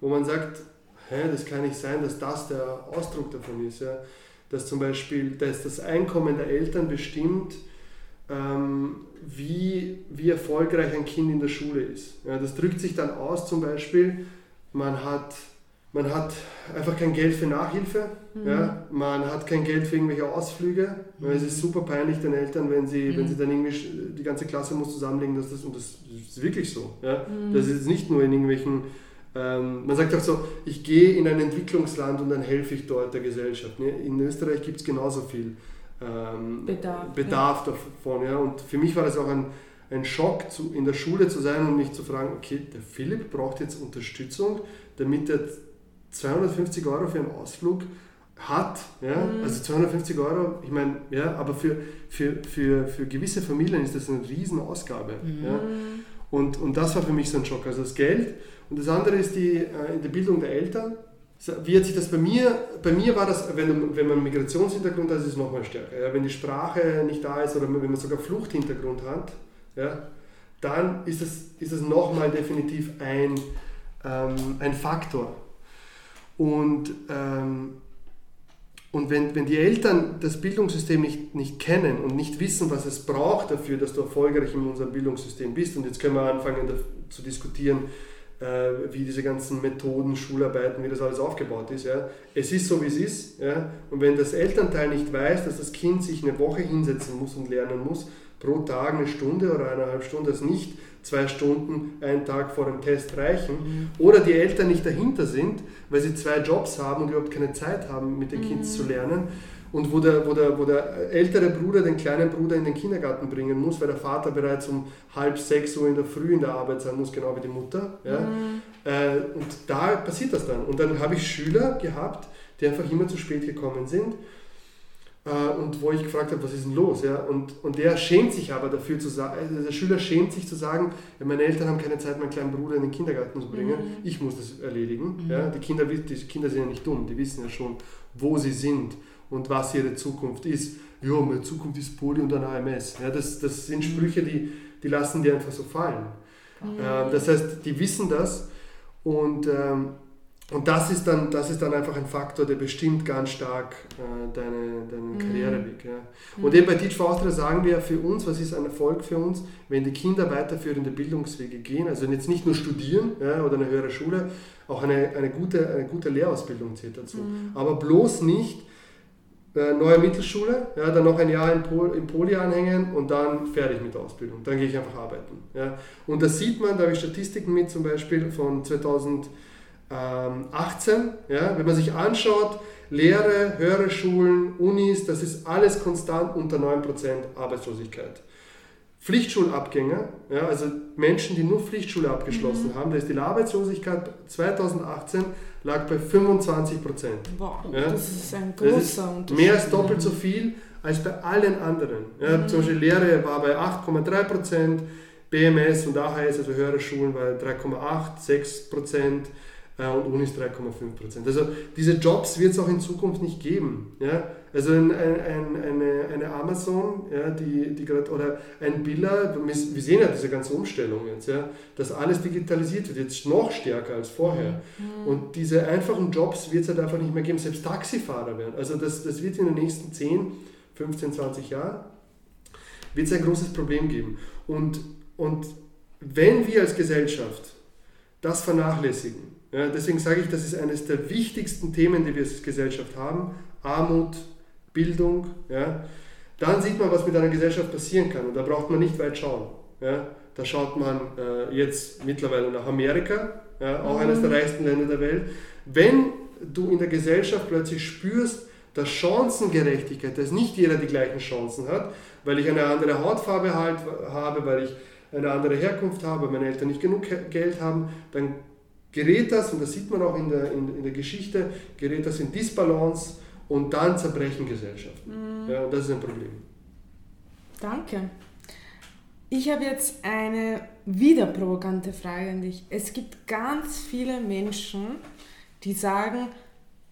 wo man sagt, hä, das kann nicht sein, dass das der Ausdruck davon ist. Ja? Dass zum Beispiel dass das Einkommen der Eltern bestimmt, ähm, wie, wie erfolgreich ein Kind in der Schule ist. Ja, das drückt sich dann aus, zum Beispiel, man hat, man hat einfach kein Geld für Nachhilfe, ja? man hat kein Geld für irgendwelche Ausflüge. weil Es ist super peinlich den Eltern, wenn sie, wenn sie dann irgendwie, die ganze Klasse muss zusammenlegen, dass das, und das ist wirklich so. Ja? Das ist nicht nur in irgendwelchen, ähm, man sagt auch so, ich gehe in ein Entwicklungsland und dann helfe ich dort der Gesellschaft. Ne? In Österreich gibt es genauso viel ähm, Bedarf, Bedarf davon. Ja? Und für mich war das auch ein, ein Schock, zu, in der Schule zu sein und mich zu fragen, okay, der Philipp braucht jetzt Unterstützung, damit er 250 Euro für einen Ausflug hat. Ja? Also 250 Euro, ich meine, ja, aber für, für, für, für gewisse Familien ist das eine Riesenausgabe. Ja? Und, und das war für mich so ein Schock. Also das Geld. Und das andere ist die, äh, die Bildung der Eltern. Wie hat sich das bei mir, bei mir war das, wenn, wenn man Migrationshintergrund hat, ist es nochmal stärker. Ja? Wenn die Sprache nicht da ist oder wenn man sogar Fluchthintergrund hat, ja, dann ist es, ist es nochmal definitiv ein, ähm, ein Faktor. Und, ähm, und wenn, wenn die Eltern das Bildungssystem nicht, nicht kennen und nicht wissen, was es braucht dafür, dass du erfolgreich in unserem Bildungssystem bist, und jetzt können wir anfangen zu diskutieren, äh, wie diese ganzen Methoden, Schularbeiten, wie das alles aufgebaut ist. Ja. Es ist so, wie es ist. Ja. Und wenn das Elternteil nicht weiß, dass das Kind sich eine Woche hinsetzen muss und lernen muss, pro Tag eine Stunde oder eineinhalb Stunden, dass nicht zwei Stunden einen Tag vor dem Test reichen, oder die Eltern nicht dahinter sind, weil sie zwei Jobs haben und überhaupt keine Zeit haben, mit den Kindern zu lernen, und wo der, wo, der, wo der ältere Bruder den kleinen Bruder in den Kindergarten bringen muss, weil der Vater bereits um halb sechs Uhr in der Früh in der Arbeit sein muss, genau wie die Mutter. Ja? Äh, und da passiert das dann. Und dann habe ich Schüler gehabt, die einfach immer zu spät gekommen sind. Äh, und wo ich gefragt habe, was ist denn los? Ja? Und, und der schämt sich aber dafür zu sagen, also der Schüler schämt sich zu sagen, ja, meine Eltern haben keine Zeit, meinen kleinen Bruder in den Kindergarten zu bringen, ich muss das erledigen. Ja? Die, Kinder, die Kinder sind ja nicht dumm, die wissen ja schon, wo sie sind und was ihre Zukunft ist. Ja, meine Zukunft ist Poli und dann AMS. Ja, das, das sind Sprüche, die, die lassen die einfach so fallen. Ähm, das heißt, die wissen das und, ähm, und das, ist dann, das ist dann einfach ein Faktor, der bestimmt ganz stark äh, deine, deinen Karriereweg. Ja. Und eben bei Teach for Austria sagen wir für uns, was ist ein Erfolg für uns, wenn die Kinder weiterführende Bildungswege gehen, also jetzt nicht nur studieren ja, oder eine höhere Schule, auch eine, eine, gute, eine gute Lehrausbildung zählt dazu. Aber bloß nicht äh, neue Mittelschule, ja, dann noch ein Jahr im, Pol, im Poli anhängen und dann fertig mit der Ausbildung. Dann gehe ich einfach arbeiten. Ja. Und das sieht man, da habe ich Statistiken mit, zum Beispiel von 2018. Ja, wenn man sich anschaut, Lehre, höhere Schulen, Unis, das ist alles konstant unter 9% Arbeitslosigkeit. Pflichtschulabgänger, ja, also Menschen, die nur Pflichtschule abgeschlossen haben, da ist die Arbeitslosigkeit 2018 lag bei 25 Prozent. Boah, Ja. das ist ein großer ist Unterschied. mehr als doppelt so viel als bei allen anderen. Ja, Zum Beispiel Lehre war bei 8,3 Prozent, BMS und AHS, also höhere Schulen, bei 3,8, 6 Prozent äh, und Unis 3,5 Prozent. Also diese Jobs wird es auch in Zukunft nicht geben. Ja? Also ein, ein, ein, eine, eine Amazon, ja, die, die grad, oder ein Biller, wir sehen ja diese ganze Umstellung jetzt, ja, dass alles digitalisiert wird, jetzt noch stärker als vorher. Und diese einfachen Jobs wird es halt einfach nicht mehr geben, selbst Taxifahrer werden. Also das, das wird in den nächsten 10, 15, 20 Jahren, wird es ein großes Problem geben. Und, und wenn wir als Gesellschaft das vernachlässigen, ja, deswegen sage ich, das ist eines der wichtigsten Themen, die wir als Gesellschaft haben, Armut, Bildung, ja, dann sieht man, was mit einer Gesellschaft passieren kann. Und da braucht man nicht weit schauen. Ja. Da schaut man äh, jetzt mittlerweile nach Amerika, ja, auch eines der reichsten Länder der Welt. Wenn du in der Gesellschaft plötzlich spürst, dass Chancengerechtigkeit, dass nicht jeder die gleichen Chancen hat, weil ich eine andere Hautfarbe halt habe, weil ich eine andere Herkunft habe, weil meine Eltern nicht genug Geld haben, dann gerät das, und das sieht man auch in der, in, in der Geschichte, gerät das in Disbalance und dann zerbrechen Gesellschaften. Ja, und das ist ein Problem. Danke. Ich habe jetzt eine wieder provokante Frage an dich. Es gibt ganz viele Menschen, die sagen,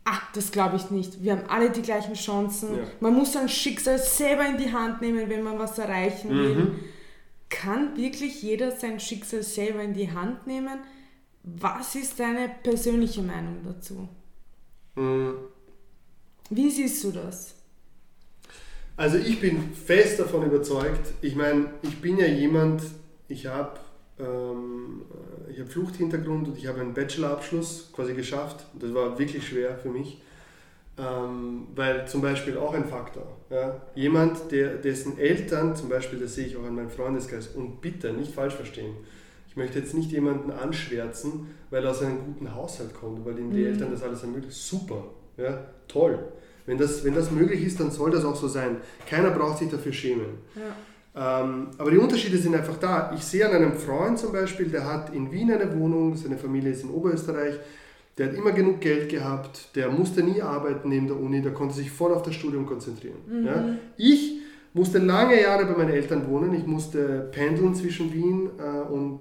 ah, das glaube ich nicht, wir haben alle die gleichen Chancen, Ja. man muss sein Schicksal selber in die Hand nehmen, wenn man was erreichen will. Mhm. Kann wirklich jeder sein Schicksal selber in die Hand nehmen? Was ist deine persönliche Meinung dazu? Mhm. Wie siehst du das? Also ich bin fest davon überzeugt, ich meine, ich bin ja jemand, ich habe ähm, ich hab Fluchthintergrund und ich habe einen Bachelorabschluss quasi geschafft. Das war wirklich schwer für mich, ähm, weil zum Beispiel auch ein Faktor. Ja? Jemand, der, dessen Eltern, zum Beispiel, das sehe ich auch an meinem Freundeskreis, und bitte nicht falsch verstehen, ich möchte jetzt nicht jemanden anschwärzen, weil er aus einem guten Haushalt kommt, weil ihm die Mhm. Eltern das alles ermöglichen. Super, ja? toll. Wenn das, wenn das möglich ist, dann soll das auch so sein. Keiner braucht sich dafür schämen. Ja. Ähm, aber die Unterschiede sind einfach da. Ich sehe an einem Freund zum Beispiel, der hat in Wien eine Wohnung, seine Familie ist in Oberösterreich, der hat immer genug Geld gehabt, der musste nie arbeiten neben der Uni, der konnte sich voll auf das Studium konzentrieren. Ja? Ich musste lange Jahre bei meinen Eltern wohnen, ich musste pendeln zwischen Wien äh, und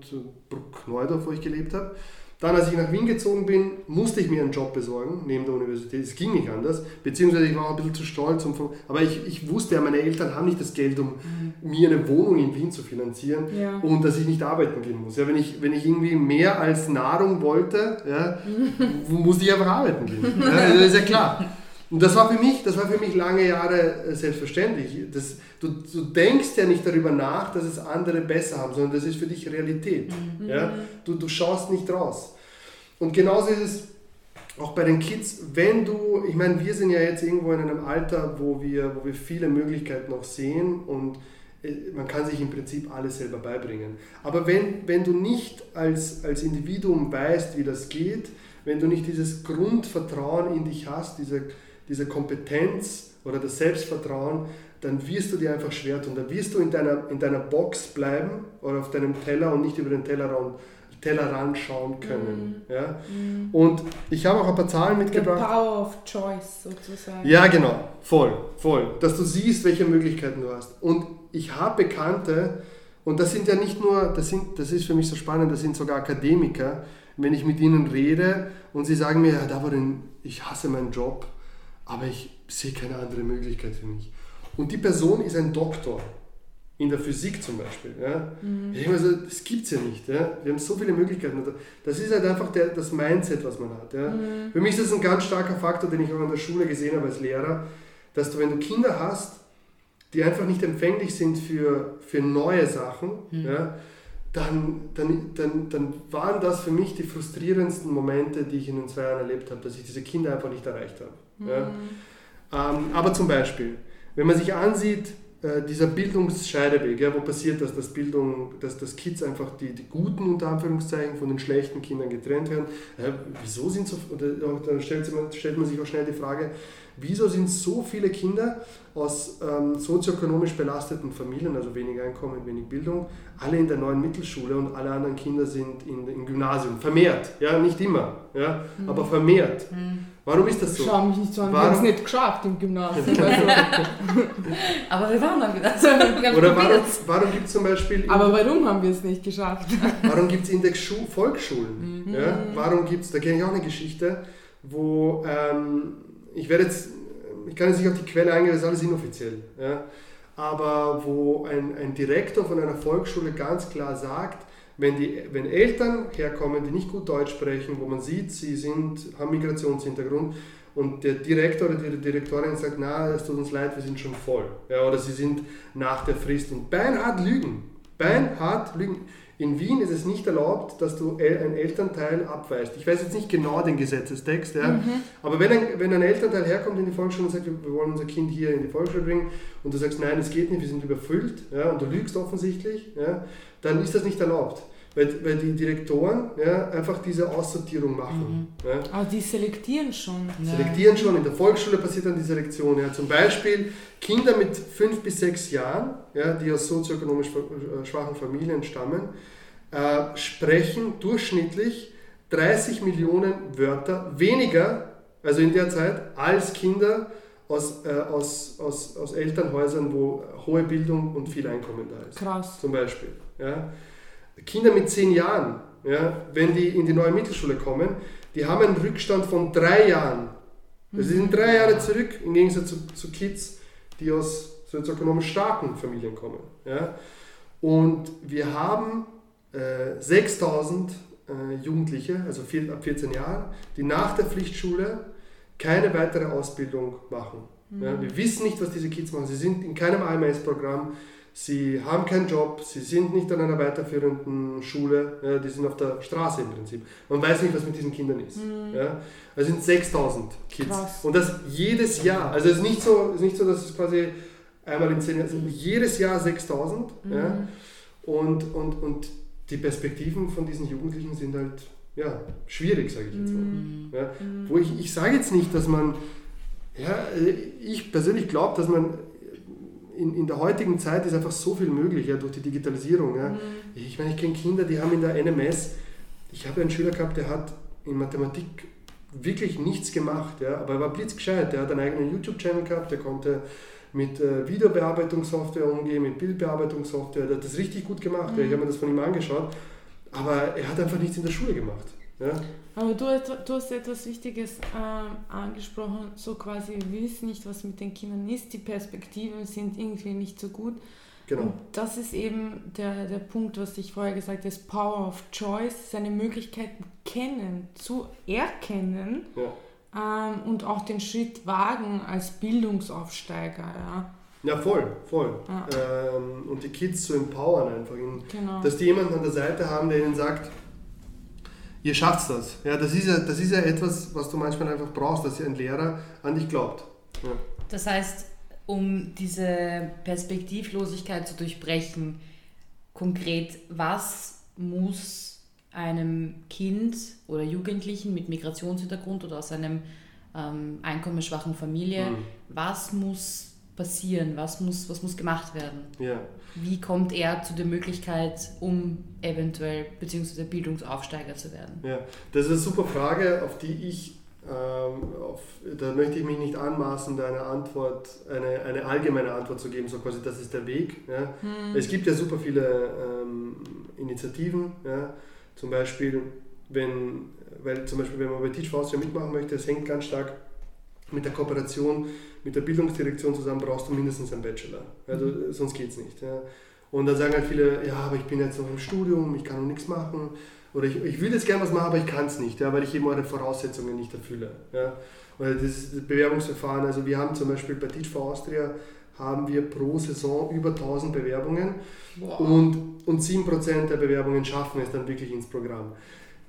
Bruck-Neudorf, wo ich gelebt habe. Dann, als ich nach Wien gezogen bin, musste ich mir einen Job besorgen neben der Universität. Es ging nicht anders. Beziehungsweise ich war auch ein bisschen zu stolz. Um, aber ich, ich wusste ja, meine Eltern haben nicht das Geld, um mir eine Wohnung in Wien zu finanzieren Ja. und dass ich nicht arbeiten gehen muss. Ja, wenn, ich, wenn ich irgendwie mehr als Nahrung wollte, ja, musste ich einfach arbeiten gehen. Ja, das ist ja klar. Und das war für mich, das war für mich lange Jahre äh, selbstverständlich. Das, du, du denkst ja nicht darüber nach, dass es andere besser haben, sondern das ist für dich Realität. Ja? Du, du schaust nicht raus. Und genauso ist es auch bei den Kids, wenn du, ich meine, wir sind ja jetzt irgendwo in einem Alter, wo wir, wo wir viele Möglichkeiten auch sehen und äh, man kann sich im Prinzip alles selber beibringen. Aber wenn, wenn du nicht als, als Individuum weißt, wie das geht, wenn du nicht dieses Grundvertrauen in dich hast, diese, diese Kompetenz oder das Selbstvertrauen, dann wirst du dir einfach schwer tun. Dann wirst du in deiner, in deiner Box bleiben oder auf deinem Teller und nicht über den Tellerrand, Tellerrand schauen können. Ja? Und ich habe auch ein paar Zahlen The mitgebracht. power of choice sozusagen. Ja, genau, voll, voll. Dass du siehst, welche Möglichkeiten du hast. Und ich habe Bekannte, und das sind ja nicht nur, das, sind, das ist für mich so spannend, das sind sogar Akademiker, wenn ich mit ihnen rede und sie sagen mir, ja, da war ich hasse meinen Job, aber ich sehe keine andere Möglichkeit für mich. Und die Person ist ein Doktor. In der Physik zum Beispiel. Ja? Ich denke so, das gibt es ja nicht. Ja? Wir haben so viele Möglichkeiten. Das ist halt einfach der, das Mindset, was man hat. Ja? Für mich ist das ein ganz starker Faktor, den ich auch in der Schule gesehen habe als Lehrer, dass du, wenn du Kinder hast, die einfach nicht empfänglich sind für, für neue Sachen, ja, dann, dann, dann, dann waren das für mich die frustrierendsten Momente, die ich in den zwei Jahren erlebt habe, dass ich diese Kinder einfach nicht erreicht habe. Ja. Ähm, aber zum Beispiel, wenn man sich ansieht, äh, dieser Bildungsscheideweg, ja, wo passiert das, dass Bildung, dass, dass Kids einfach die, die guten unter Anführungszeichen von den schlechten Kindern getrennt werden. Äh, wieso sind so, oder, auch da stellt man, stellt man sich auch schnell die Frage, wieso sind so viele Kinder aus ähm, sozioökonomisch belasteten Familien, also wenig Einkommen, wenig Bildung, alle in der neuen Mittelschule und alle anderen Kinder sind in, im Gymnasium. Vermehrt, ja, nicht immer, ja, aber vermehrt. Warum ist das so? Schau mich nicht so an, wir haben es nicht geschafft im Gymnasium. Also, Aber wir waren dann wieder. Haben Oder warum, warum gibt es zum Beispiel aber warum haben wir es nicht geschafft? Warum gibt es Index-Volksschulen? Mhm. Ja? Warum gibt es, da kenne ich auch eine Geschichte, wo, ähm, ich werde jetzt, ich kann jetzt nicht auf die Quelle eingehen, das ist alles inoffiziell, ja? aber wo ein, ein Direktor von einer Volksschule ganz klar sagt, wenn, die, wenn Eltern herkommen, die nicht gut Deutsch sprechen, wo man sieht, sie sind, haben Migrationshintergrund und der Direktor oder die Direktorin sagt, na, es tut uns leid, wir sind schon voll. Ja, oder sie sind nach der Frist und beinhart lügen. Beinhart lügen. In Wien ist es nicht erlaubt, dass du ein Elternteil abweist. Ich weiß jetzt nicht genau den Gesetzestext, ja, aber wenn ein, wenn ein Elternteil herkommt in die Volksschule und sagt, wir wir wollen unser Kind hier in die Volksschule bringen und du sagst, nein, es geht nicht, wir sind überfüllt ja, und du lügst offensichtlich, ja, dann ist das nicht erlaubt. Weil, weil die Direktoren ja, einfach diese Aussortierung machen. Ja. Aber die selektieren schon. Selektieren schon, in der Volksschule passiert dann die Selektion. Ja. Zum Beispiel Kinder mit fünf bis sechs Jahren, ja, die aus sozioökonomisch äh, schwachen Familien stammen, äh, sprechen durchschnittlich 30 Millionen Wörter weniger, also in der Zeit, als Kinder aus, äh, aus, aus, aus Elternhäusern, wo hohe Bildung und viel Einkommen da ist Krass. zum Beispiel. Ja. Kinder mit zehn Jahren, ja, wenn die in die neue Mittelschule kommen, die haben einen Rückstand von drei Jahren. Also sie sind drei Jahre zurück im Gegensatz zu, zu Kids, die aus sozioökonomisch starken Familien kommen. Ja? Und wir haben äh, 6000 äh, Jugendliche, also vier, ab 14 Jahren, die nach der Pflichtschule keine weitere Ausbildung machen. Mhm. Ja? Wir wissen nicht, was diese Kids machen. Sie sind in keinem AMS-Programm, sie haben keinen Job, sie sind nicht an einer weiterführenden Schule, ja, die sind auf der Straße im Prinzip. Man weiß nicht, was mit diesen Kindern ist. Mhm. Ja. Es sind 6000 Kids. Krass. Und das jedes Jahr. Also es ist nicht so, ist nicht so dass es quasi einmal in zehn Jahren, sind jedes Jahr 6000. Mhm. Ja. Und, und, und die Perspektiven von diesen Jugendlichen sind halt ja, schwierig, sage ich jetzt mal. Mhm. Ja. Mhm. Wo ich, ich sage jetzt nicht, dass man, ja, ich persönlich glaube, dass man in, in der heutigen Zeit ist einfach so viel möglich ja, durch die Digitalisierung. Ja. Mhm. Ich meine, ich kenne Kinder, die haben in der NMS, ich habe einen Schüler gehabt, der hat in Mathematik wirklich nichts gemacht, ja, aber er war blitzgescheit. Der hat einen eigenen YouTube-Channel gehabt, der konnte mit äh, Videobearbeitungssoftware umgehen, mit Bildbearbeitungssoftware. Der hat das richtig gut gemacht. Mhm. Ja. Ich habe mir das von ihm angeschaut. Aber er hat einfach nichts in der Schule gemacht. Ja. Aber du, du hast etwas Wichtiges äh, angesprochen, so quasi, wir wissen nicht, was mit den Kindern ist, die Perspektiven sind irgendwie nicht so gut. Genau. Und das ist eben der, der Punkt, was ich vorher gesagt habe, Power of Choice, seine Möglichkeiten kennen, zu erkennen ja. ähm, und auch den Schritt wagen als Bildungsaufsteiger. Ja. Ja, voll, voll. Ja. Ähm, und die Kids zu empowern einfach. Genau. Dass die jemanden an der Seite haben, der ihnen sagt, ihr schafft das. Ja, das ist ja, das ist ja etwas, was du manchmal einfach brauchst, dass ein Lehrer an dich glaubt. Ja. Das heißt, um diese Perspektivlosigkeit zu durchbrechen, konkret, was muss einem Kind oder Jugendlichen mit Migrationshintergrund oder aus einem ähm, einkommensschwachen Familie, mhm. was muss passieren? Was muss, was muss gemacht werden? Ja. Wie kommt er zu der Möglichkeit, um eventuell beziehungsweise Bildungsaufsteiger zu werden? Ja, das ist eine super Frage, auf die ich, ähm, auf, da möchte ich mich nicht anmaßen, da eine Antwort, eine, eine allgemeine Antwort zu geben, so quasi, das ist der Weg. Ja. Hm. Es gibt ja super viele ähm, Initiativen, ja. zum Beispiel, wenn, weil zum Beispiel, wenn man bei Teach for Austria mitmachen möchte, es hängt ganz stark mit der Kooperation mit der Bildungsdirektion zusammen brauchst du mindestens einen Bachelor. Also mhm. sonst geht es nicht. Ja. Und dann sagen halt viele, ja, aber ich bin jetzt noch im Studium, ich kann noch nichts machen. Oder ich, ich würde jetzt gerne was machen, aber ich kann es nicht, ja, weil ich eben eure Voraussetzungen nicht erfülle. Ja. Oder das Bewerbungsverfahren, also wir haben zum Beispiel bei Teach for Austria haben wir pro Saison über 1000 Bewerbungen wow. und, und 7% der Bewerbungen schaffen es dann wirklich ins Programm.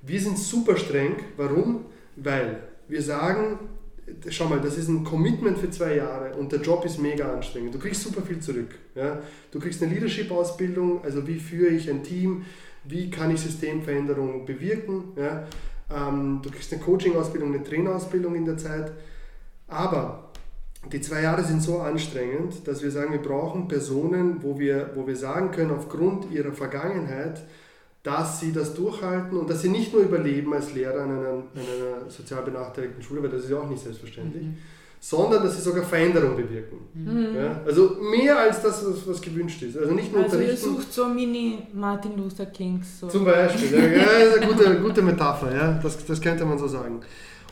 Wir sind super streng. Warum? Weil wir sagen, schau mal, das ist ein Commitment für zwei Jahre und der Job ist mega anstrengend. Du kriegst super viel zurück. Ja? Du kriegst eine Leadership-Ausbildung, also wie führe ich ein Team, wie kann ich Systemveränderungen bewirken. Ja? Ähm, du kriegst eine Coaching-Ausbildung, eine Trainerausbildung in der Zeit. Aber die zwei Jahre sind so anstrengend, dass wir sagen, wir brauchen Personen, wo wir, wo wir sagen können, aufgrund ihrer Vergangenheit, dass sie das durchhalten und dass sie nicht nur überleben als Lehrer an einer, an einer sozial benachteiligten Schule, weil das ist ja auch nicht selbstverständlich, mhm. sondern dass sie sogar Veränderung bewirken. Mhm. Ja? Also mehr als das, was, was, gewünscht ist. Also nicht nur also ihr sucht so Mini Martin Luther Kings. So. Zum Beispiel, ja, ja, eine gute, gute Metapher, ja? das, das könnte man so sagen.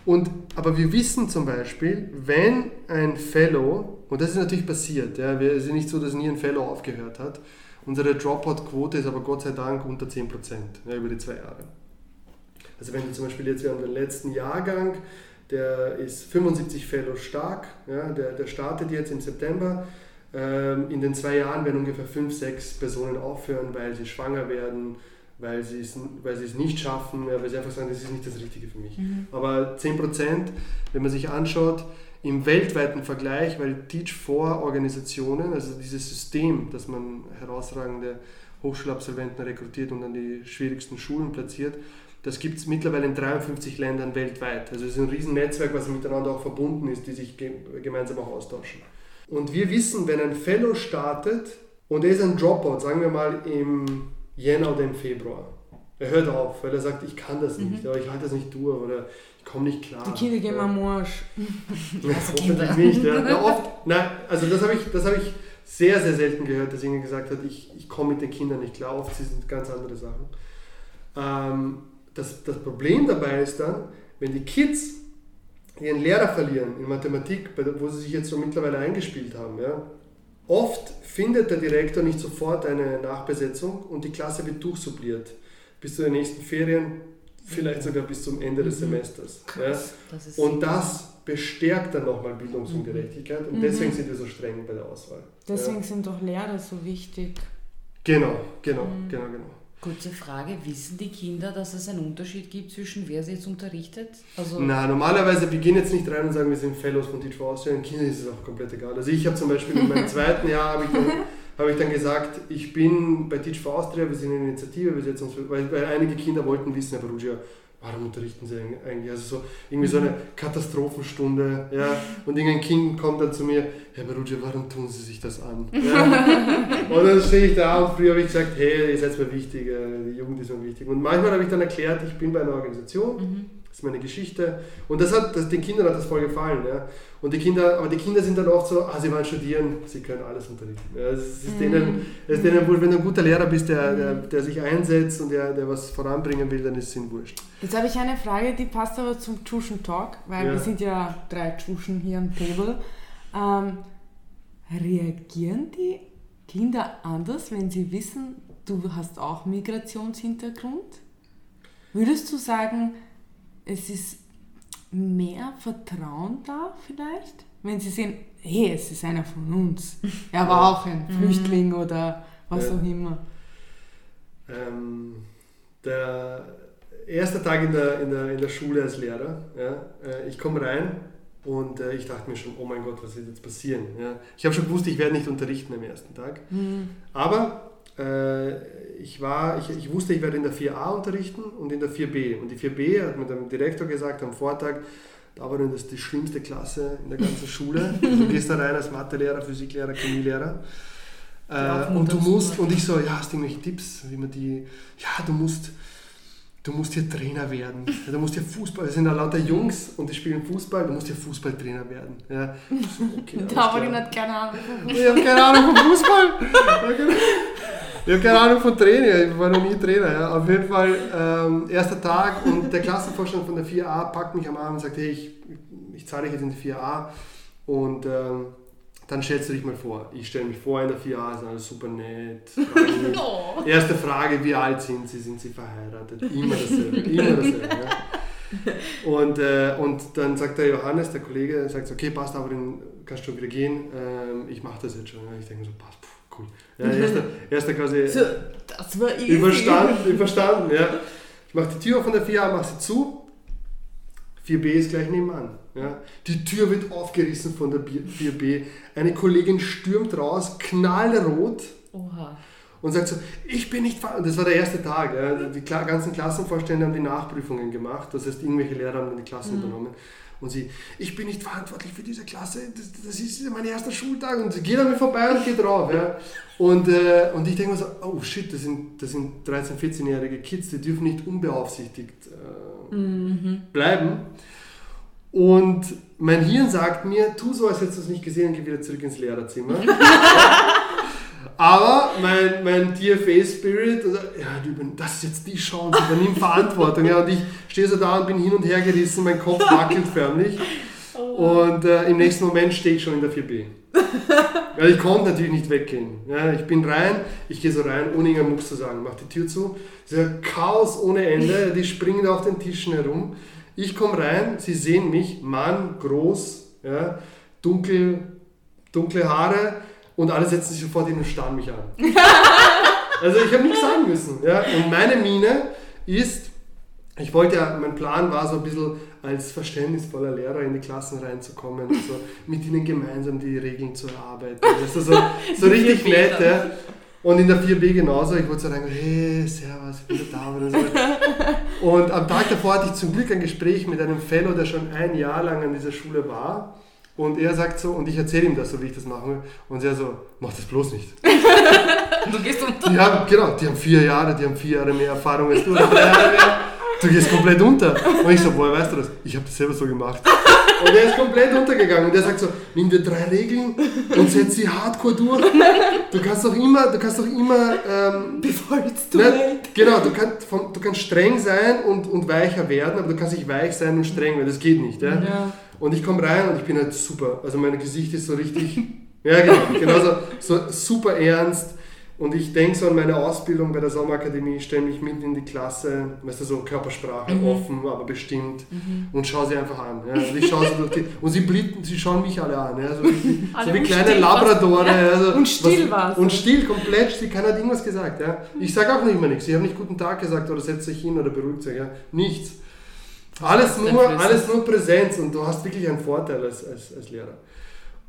Und, aber wir wissen zum Beispiel, wenn ein Fellow, und das ist natürlich passiert, ja, es ist nicht so, dass nie ein Fellow aufgehört hat, Unsere Dropout-Quote ist aber Gott sei Dank unter 10% ja, über die zwei Jahre. Also wenn du zum Beispiel jetzt, wir haben den letzten Jahrgang, der ist 75 Fellows stark, ja, der, der startet jetzt im September. Ähm, in den zwei Jahren werden ungefähr 5, 6 Personen aufhören, weil sie schwanger werden, weil sie es, nicht schaffen, ja, weil sie einfach sagen, das ist nicht das Richtige für mich. Mhm. Aber 10%, wenn man sich anschaut, im weltweiten Vergleich, weil Teach for Organisationen, also dieses System, dass man herausragende Hochschulabsolventen rekrutiert und an die schwierigsten Schulen platziert, das gibt es mittlerweile in 53 Ländern weltweit. Also es ist ein Riesennetzwerk, was miteinander auch verbunden ist, die sich gemeinsam auch austauschen. Und wir wissen, wenn ein Fellow startet und er ist ein Dropout, sagen wir mal im Jänner oder im Februar, er hört auf, weil er sagt, ich kann das nicht, mhm. oder ich halte das nicht durch oder ich komme nicht klar. Die Kinder gehen ja. am Arsch. Ja, hoffentlich nicht. Ja. Na, oft, na, also das habe ich, hab ich sehr, sehr selten gehört, dass jemand gesagt hat, ich, ich komme mit den Kindern nicht klar. Oft sind ganz andere Sachen. Ähm, das, das Problem dabei ist dann, wenn die Kids ihren Lehrer verlieren in Mathematik, wo sie sich jetzt so mittlerweile eingespielt haben, ja, oft findet der Direktor nicht sofort eine Nachbesetzung und die Klasse wird durchsubliert bis zu den nächsten Ferien, vielleicht sogar bis zum Ende des mhm. Semesters. Ja. Das und das bestärkt dann nochmal Bildungsungerechtigkeit und mhm. deswegen sind wir so streng bei der Auswahl. Deswegen ja. sind doch Lehrer so wichtig. Genau, genau, mhm. genau, genau. Kurze Frage, wissen die Kinder, dass es einen Unterschied gibt zwischen wer sie jetzt unterrichtet? Also Na, normalerweise, wir gehen jetzt nicht rein und sagen, wir sind Fellows von Teach for Austria, den Kindern ist es auch komplett egal. Also ich habe zum Beispiel in meinem zweiten Jahr, habe ich, dann, hab ich dann gesagt, ich bin bei Teach for Austria, wir sind eine Initiative, wir setzen uns, weil, weil einige Kinder wollten wissen, Herr Perugia, warum unterrichten sie eigentlich? Also so irgendwie so eine Katastrophenstunde, ja. Und irgendein Kind kommt dann zu mir, Herr Berugia, warum tun Sie sich das an? Ja? und dann stehe ich da und früher habe ich gesagt, hey, ihr seid mir wichtig, die Jugend ist mir wichtig. Und manchmal habe ich dann erklärt, ich bin bei einer Organisation. Mhm das ist meine Geschichte. Und das hat, das, den Kindern hat das voll gefallen. Ja. Und die Kinder, aber die Kinder sind dann oft so, ah, sie wollen studieren, sie können alles unterrichten. Ja, es ist, mhm. denen, es ist denen wohl, wenn du ein guter Lehrer bist, der, der, der sich einsetzt und der, der was voranbringen will, dann ist es ihnen wurscht. Jetzt habe ich eine Frage, die passt aber zum Tuschen Talk, weil ja. wir sind ja drei Tuschen hier am Table. Ähm, reagieren die Kinder anders, wenn sie wissen, du hast auch Migrationshintergrund? Würdest du sagen, es ist mehr Vertrauen da vielleicht, wenn sie sehen, hey, es ist einer von uns. Er war auch ein mhm. Flüchtling oder was ja. auch immer. Ähm, der erste Tag in der, in der, in der Schule als Lehrer, ja, äh, ich komme rein und äh, ich dachte mir schon, oh mein Gott, was wird jetzt passieren? Ja. Ich habe schon gewusst, ich werde nicht unterrichten am ersten Tag. Mhm. Aber ich, war, ich, ich wusste, ich werde in der 4a unterrichten und in der 4b. Und die 4b hat mir der Direktor gesagt am Vortag, da war das die schlimmste Klasse in der ganzen Schule. Du gehst da rein als Mathelehrer, Physiklehrer, Chemielehrer. Äh, und du musst, und ich so, ja, hast du irgendwelche Tipps, wie man die, ja, du musst, du musst hier Trainer werden. Du musst hier Fußball, es sind da lauter Jungs und die spielen Fußball, du musst hier Fußballtrainer werden. Ja. So, okay, da habe ich nicht keine Ahnung Ich habe keine Ahnung von Fußball. Ich habe keine Ahnung von Training, ich war noch nie Trainer. Ja. Auf jeden Fall, ähm, erster Tag und der Klassenvorstand von der 4a packt mich am Abend und sagt, hey, ich, ich zahle dich jetzt in die 4a und ähm, dann stellst du dich mal vor. Ich stelle mich vor in der 4a, sind alle super nett. oh. Erste Frage, wie alt sind sie? Sind sie verheiratet? Immer dasselbe, immer dasselbe. Ja. Und, äh, und dann sagt der Johannes, der Kollege, sagt okay, passt, aber dann kannst du wieder gehen. Ähm, ich mache das jetzt schon. Ich denke so, passt, cool. Ja, erster, erster quasi so, das war easy. überstanden, überstanden, ja. Ich mache die Tür von der 4a, mache sie zu. 4b ist gleich nebenan. Ja. Die Tür wird aufgerissen von der 4b. Eine Kollegin stürmt raus, knallrot. Oha. Und sagt so, ich bin nicht Und das war der erste Tag. Ja. Die ganzen Klassenvorstände haben die Nachprüfungen gemacht. Das heißt, irgendwelche Lehrer haben die Klassen mhm. übernommen. Und sie, ich bin nicht verantwortlich für diese Klasse, das, das ist mein erster Schultag. Und sie geht an mir vorbei und geht drauf. Ja. Und, äh, und ich denke mir so, oh shit, das sind, das sind 13-, 14-jährige Kids, die dürfen nicht unbeaufsichtigt äh, mhm. bleiben. Und mein Hirn sagt mir, tu so, als hättest du es nicht gesehen und geh wieder zurück ins Lehrerzimmer. Aber mein, mein DFA-Spirit, also, ja, das ist jetzt die Chance, übernimm Verantwortung. Ja, und ich stehe so da und bin hin und her gerissen, mein Kopf wackelt förmlich. Oh. Und äh, im nächsten Moment stehe ich schon in der 4B. Weil ich konnte natürlich nicht weggehen. Ja, ich bin rein, ich gehe so rein, ohne irgendeinen Mucks zu sagen, mache die Tür zu. Es ist ein Chaos ohne Ende, die springen auf den Tischen herum. Ich komme rein, sie sehen mich, Mann, groß, ja, dunkel, dunkle Haare, und alle setzen sich sofort hin und starren mich an. also ich habe nichts sagen müssen. Ja? Und meine Mine ist, ich wollte ja, mein Plan war so ein bisschen als verständnisvoller Lehrer in die Klassen reinzukommen und so mit ihnen gemeinsam die Regeln zu erarbeiten. Das ist so, so richtig nett. Ja? Und in der 4B genauso, ich wollte so rein, hey, servus, ich bin da oder so. Und am Tag davor hatte ich zum Glück ein Gespräch mit einem Fellow, der schon ein Jahr lang an dieser Schule war. Und er sagt so, und ich erzähle ihm das so, wie ich das mache. Und er so, mach das bloß nicht. du gehst unter. Die haben, genau, die haben vier Jahre, die haben vier Jahre mehr Erfahrung als du, oder drei Jahre mehr. Du gehst komplett unter. Und ich so, woher weißt du das? Ich habe das selber so gemacht. Und der ist komplett untergegangen. Und der sagt so, nimm dir drei Regeln und setz sie hardcore durch. Du kannst doch immer, du kannst doch immer... Ähm, jetzt du ne, genau, du kannst, vom, du kannst streng sein und, und weicher werden, aber du kannst nicht weich sein und streng werden. Das geht nicht. Ja? Ja. Und ich komme rein und ich bin halt super. Also mein Gesicht ist so richtig... ja, genau. Genauso so super ernst. Und ich denke so an meine Ausbildung bei der Sommerakademie, stelle mich mitten in die Klasse, weißt du, so Körpersprache, offen, aber bestimmt und schaue sie einfach an. Ja. Und ich schaue sie durch die, und sie blicken, sie schauen mich alle an. Ja. So, wie, so wie kleine Labradore. Also, Und still was- war's. Und still, komplett still, keiner hat irgendwas gesagt. Ja. Ich sage auch nicht mehr nichts. Ich habe nicht guten Tag gesagt oder setzt sich hin oder beruhigt sich. Ja. Nichts. Alles nur, alles nur Präsenz und du hast wirklich einen Vorteil als, als, als Lehrer.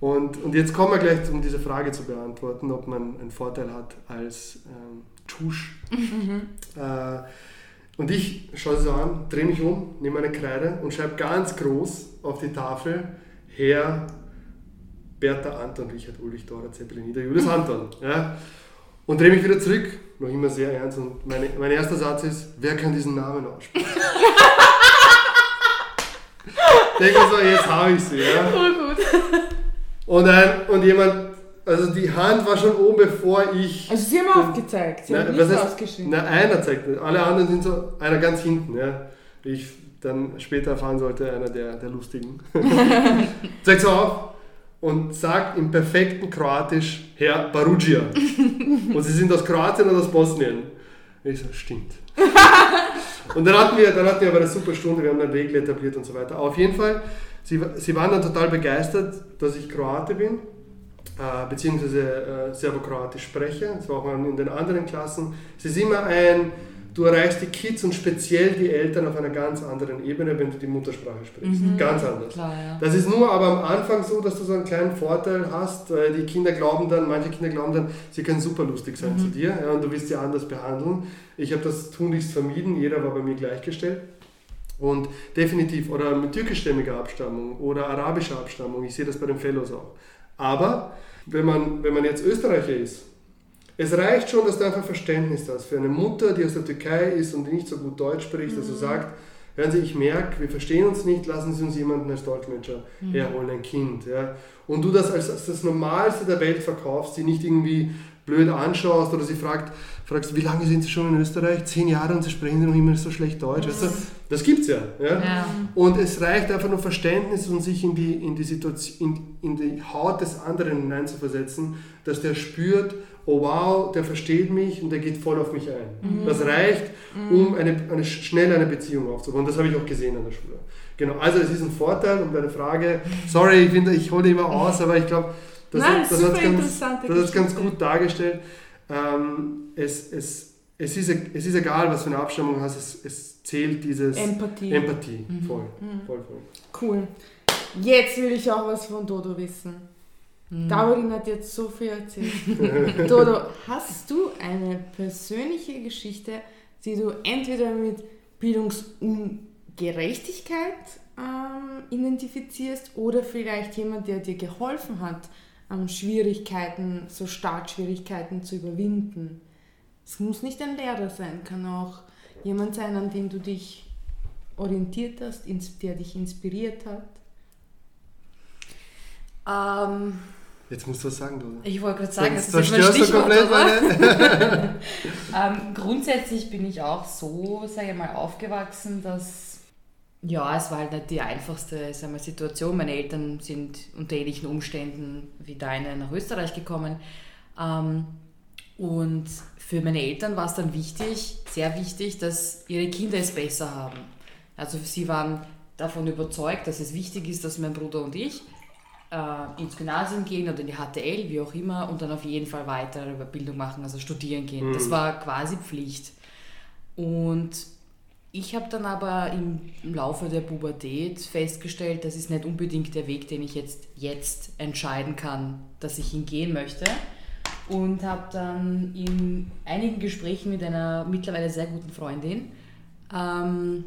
Und, und jetzt kommen wir gleich, um diese Frage zu beantworten, ob man einen Vorteil hat als ähm, Tusch. Äh, und ich schaue sie so an, drehe mich um, nehme eine Kreide und schreibe ganz groß auf die Tafel Herr Bertha Anton, Richard Ulrich, Dora Zeppelin, Ida Julius Anton. Ja? Und drehe mich wieder zurück, noch immer sehr ernst. Und meine, mein erster Satz ist, wer kann diesen Namen aussprechen? Denke so, jetzt habe ich sie. Ja? Voll gut. Und, ein, und jemand, also die Hand war schon oben, bevor ich. Also sie haben aufgezeigt, sie Na, haben was nicht ausgeschrieben. Na, einer zeigt nicht. Alle anderen sind so, einer ganz hinten, ja. Wie ich dann später erfahren sollte, einer der, der Lustigen. zeigt so auf und sagt im perfekten Kroatisch, Herr Barugia. und sie sind aus Kroatien oder aus Bosnien. Ich so, stimmt. und dann hatten, wir, dann hatten wir aber eine super Stunde, wir haben eine Regel etabliert und so weiter. Auf jeden Fall, sie, sie waren dann total begeistert, dass ich Kroate bin äh, beziehungsweise äh, Serbokroatisch spreche. Das war auch in den anderen Klassen. Es ist immer ein, du erreichst die Kids und speziell die Eltern auf einer ganz anderen Ebene, wenn du die Muttersprache sprichst. Ganz anders. Klar, ja. Das ist nur aber am Anfang so, dass du so einen kleinen Vorteil hast. weil Die Kinder glauben dann, manche Kinder glauben dann, sie können super lustig sein zu dir ja, und du willst sie anders behandeln. Ich habe das tunlichst vermieden, jeder war bei mir gleichgestellt. Und definitiv, oder mit türkischstämmiger Abstammung oder arabischer Abstammung, ich sehe das bei den Fellows auch. Aber wenn man, wenn man jetzt Österreicher ist, es reicht schon, dass du einfach Verständnis hast für eine Mutter, die aus der Türkei ist und die nicht so gut Deutsch spricht, dass du sagt, hören Sie, ich merke, wir verstehen uns nicht, lassen Sie uns jemanden als Dolmetscher herholen, ein Kind. Ja. Und du das als, als das Normalste der Welt verkaufst, sie nicht irgendwie blöd anschaust oder sie fragt, fragst, wie lange sind Sie schon in Österreich? Zehn Jahre und Sie sprechen noch immer so schlecht Deutsch. Weißt du? Das gibt's ja. ja. Ja. Und es reicht einfach nur Verständnis und sich in die, in die Situation, in, in die Haut des anderen hineinzuversetzen, dass der spürt, oh wow, der versteht mich und der geht voll auf mich ein. Das reicht, um eine, eine, schnell eine Beziehung aufzubauen. Das habe ich auch gesehen an der Schule. Genau, also es ist ein Vorteil um deine Frage. Sorry, ich, finde, ich hole immer aus, aber ich glaube, das, Nein, hat- das hat ganz, das hat ganz gut dargestellt. Ähm, es, es, es, ist, es ist egal, was für eine Abstammung du hast, es, es zählt dieses Empathie. Empathie. Mhm. Voll, voll, voll. Cool. Jetzt will ich auch was von Dodo wissen. Mhm. Darin hat jetzt so viel erzählt. Dodo, hast du eine persönliche Geschichte, die du entweder mit Bildungsungerechtigkeit ähm, identifizierst oder vielleicht jemand, der dir geholfen hat, ähm, Schwierigkeiten, so Startschwierigkeiten zu überwinden? Es muss nicht ein Lehrer sein, kann auch jemand sein, an dem du dich orientiert hast, der dich inspiriert hat. Ähm, Jetzt musst du was sagen, du. ich wollte gerade sagen, Sonst das ist zerstörst du Stichwort, komplett meine. Ähm, grundsätzlich bin ich auch so, sage ich mal, aufgewachsen, dass ja, es war halt nicht die einfachste sagen wir, Situation. Meine Eltern sind unter ähnlichen Umständen wie deine nach Österreich gekommen. Ähm, und für meine Eltern war es dann wichtig, sehr wichtig, dass ihre Kinder es besser haben. Also sie waren davon überzeugt, dass es wichtig ist, dass mein Bruder und ich äh, ins Gymnasium gehen oder in die HTL, wie auch immer, und dann auf jeden Fall weiter über Bildung machen, also studieren gehen. Das war quasi Pflicht. Und ich habe dann aber im Laufe der Pubertät festgestellt, das ist nicht unbedingt der Weg, den ich jetzt, jetzt entscheiden kann, dass ich ihn gehen möchte. Und habe dann in einigen Gesprächen mit einer mittlerweile sehr guten Freundin ähm,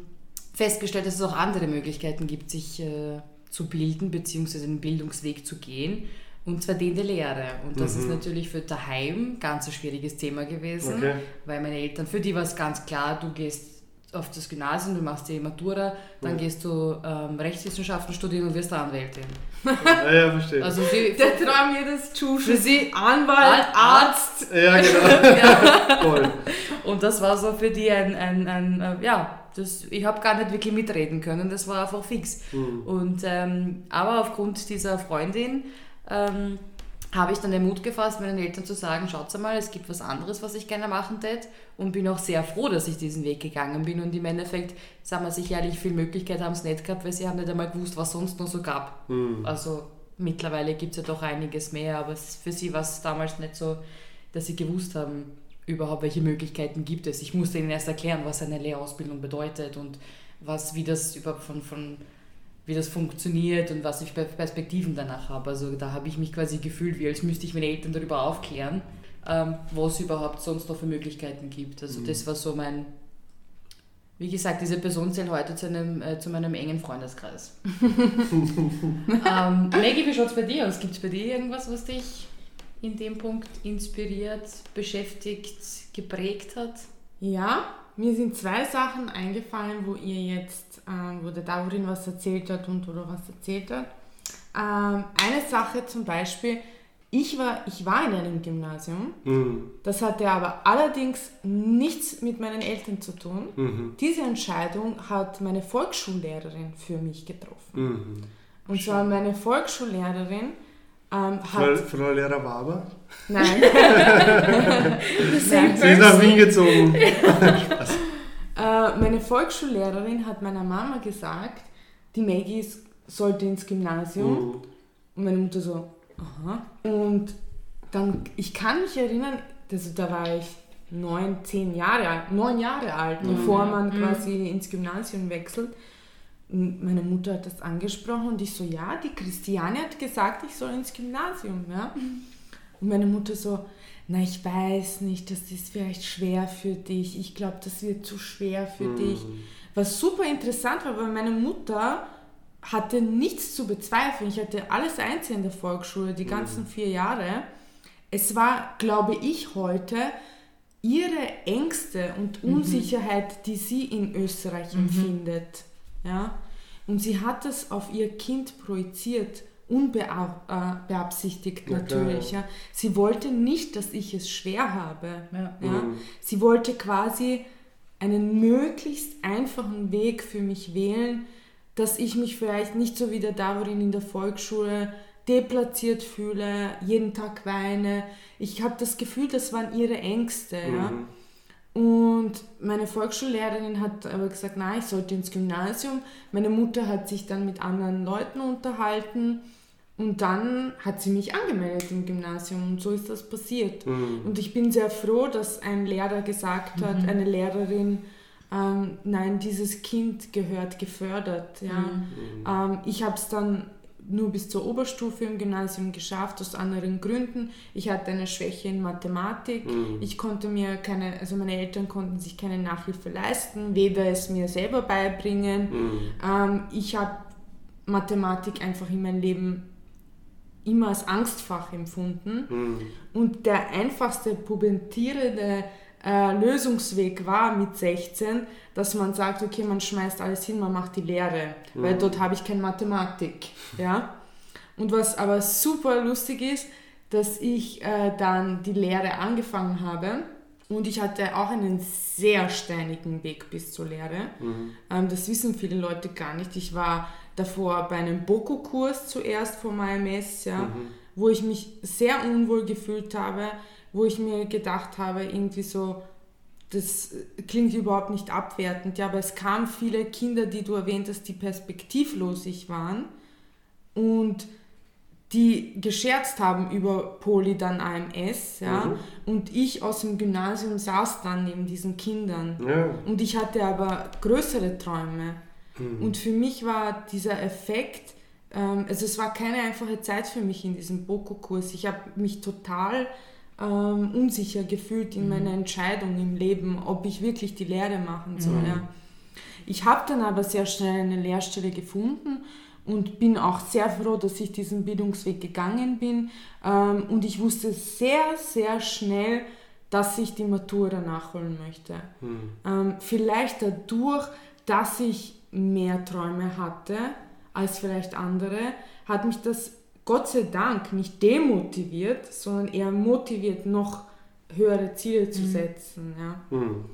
festgestellt, dass es auch andere Möglichkeiten gibt, sich äh, zu bilden bzw. den Bildungsweg zu gehen. Und zwar den der Lehre. Und das ist natürlich für daheim ganz ein schwieriges Thema gewesen, Okay. weil meine Eltern, für die war es ganz klar, du gehst auf das Gymnasium, du machst die Matura, dann ja. gehst du ähm, Rechtswissenschaften studieren und wirst Anwältin. Ja, ja, verstehe. Also sie, Der Traum jedes Tschuschen. sie Anwalt, Arzt. Ja, genau. ja. Voll. Und das war so für die ein, ein, ein, ein äh, ja, das, ich habe gar nicht wirklich mitreden können, das war einfach fix. Mhm. Und, ähm, aber aufgrund dieser Freundin ähm, habe ich dann den Mut gefasst, meinen Eltern zu sagen, schaut mal, es gibt was anderes, was ich gerne machen tät und bin auch sehr froh, dass ich diesen Weg gegangen bin und im Endeffekt, sagen wir sich ehrlich, viel Möglichkeit haben es nicht gehabt, weil sie haben nicht einmal gewusst, was sonst noch so gab. Mhm. Also mittlerweile gibt es ja doch einiges mehr, aber für sie war es damals nicht so, dass sie gewusst haben, überhaupt welche Möglichkeiten gibt es. Ich musste ihnen erst erklären, was eine Lehrausbildung bedeutet und was, wie das überhaupt von, von wie das funktioniert und was ich für Perspektiven danach habe. Also da habe ich mich quasi gefühlt, wie als müsste ich meine Eltern darüber aufklären, ähm, was es überhaupt sonst noch für Möglichkeiten gibt. Also mhm. das war so mein, wie gesagt, diese Person zählt heute zu, einem, äh, zu meinem engen Freundeskreis. ähm, Maggie, wie schaut es bei dir aus? Gibt es bei dir irgendwas, was dich in dem Punkt inspiriert, beschäftigt, geprägt hat? Ja, mir sind zwei Sachen eingefallen, wo ihr jetzt, ähm, wo der Daurin was erzählt hat und oder was erzählt hat. Ähm, eine Sache zum Beispiel, ich war, ich war in einem Gymnasium, mhm. das hatte aber allerdings nichts mit meinen Eltern zu tun. Mhm. Diese Entscheidung hat meine Volksschullehrerin für mich getroffen. Mhm. Und zwar meine Volksschullehrerin ähm, Frau, Frau Lehrer Waber? Nein. Sie ist nach Wien gezogen. Spaß. Äh, meine Volksschullehrerin hat meiner Mama gesagt, die Maggie sollte ins Gymnasium. Mhm. Und meine Mutter so, aha. Und dann, ich kann mich erinnern, also da war ich neun, zehn Jahre alt, neun Jahre alt, mhm. bevor man mhm. quasi ins Gymnasium wechselt meine Mutter hat das angesprochen und ich so, ja, die Christiane hat gesagt, ich soll ins Gymnasium. Ja? Mhm. Und meine Mutter so, na, ich weiß nicht, das ist vielleicht schwer für dich. Ich glaube, das wird zu schwer für mhm. dich. Was super interessant war, weil meine Mutter hatte nichts zu bezweifeln. Ich hatte alles eins in der Volksschule, die ganzen mhm. vier Jahre. Es war, glaube ich, heute ihre Ängste und mhm. Unsicherheit, die sie in Österreich mhm. empfindet ja? Und sie hat es auf ihr Kind projiziert, unbeabsichtigt ja, natürlich. Ja. Sie wollte nicht, dass ich es schwer habe. Ja. ja. Mhm. Sie wollte quasi einen möglichst einfachen Weg für mich wählen, dass ich mich vielleicht nicht so wie der Davorin in der Volksschule deplatziert fühle, jeden Tag weine. Ich habe das Gefühl, das waren ihre Ängste. Mhm. Ja. Und meine Volksschullehrerin hat aber gesagt, nein, ich sollte ins Gymnasium. Meine Mutter hat sich dann mit anderen Leuten unterhalten und dann hat sie mich angemeldet im Gymnasium und so ist das passiert. Mhm. Und ich bin sehr froh, dass ein Lehrer gesagt hat, mhm. eine Lehrerin, ähm, nein, dieses Kind gehört gefördert. Ja. Mhm. Ähm, ich habe es dann nur bis zur Oberstufe im Gymnasium geschafft, aus anderen Gründen. Ich hatte eine Schwäche in Mathematik. Mhm. Ich konnte mir keine, also meine Eltern konnten sich keine Nachhilfe leisten, weder es mir selber beibringen. Mhm. Ähm, ich habe Mathematik einfach in meinem Leben immer als Angstfach empfunden. Mhm. Und der einfachste pubertierende äh, Lösungsweg war mit 16, dass man sagt, okay, man schmeißt alles hin, man macht die Lehre, mhm. weil dort habe ich keine Mathematik. Ja? Und was aber super lustig ist, dass ich äh, dann die Lehre angefangen habe und ich hatte auch einen sehr steinigen Weg bis zur Lehre. Mhm. Ähm, das wissen viele Leute gar nicht. Ich war davor bei einem Boko-Kurs zuerst vom AMS, ja, mhm. wo ich mich sehr unwohl gefühlt habe wo ich mir gedacht habe, irgendwie so, das klingt überhaupt nicht abwertend, ja, aber es kamen viele Kinder, die du erwähnt hast, die perspektivlosig waren und die gescherzt haben über Poli dann AMS, ja, mhm. und ich aus dem Gymnasium saß dann neben diesen Kindern ja. und ich hatte aber größere Träume mhm. und für mich war dieser Effekt, ähm, also es war keine einfache Zeit für mich in diesem Boko-Kurs, ich habe mich total ähm, unsicher gefühlt in mhm. meiner Entscheidung im Leben, ob ich wirklich die Lehre machen soll. Mhm. Ja. Ich habe dann aber sehr schnell eine Lehrstelle gefunden und bin auch sehr froh, dass ich diesen Bildungsweg gegangen bin. Ähm, und ich wusste sehr, sehr schnell, dass ich die Matura nachholen möchte. Mhm. Ähm, vielleicht dadurch, dass ich mehr Träume hatte als vielleicht andere, hat mich das Gott sei Dank nicht demotiviert, sondern eher motiviert, noch höhere Ziele zu mhm. setzen. Ja. Mhm.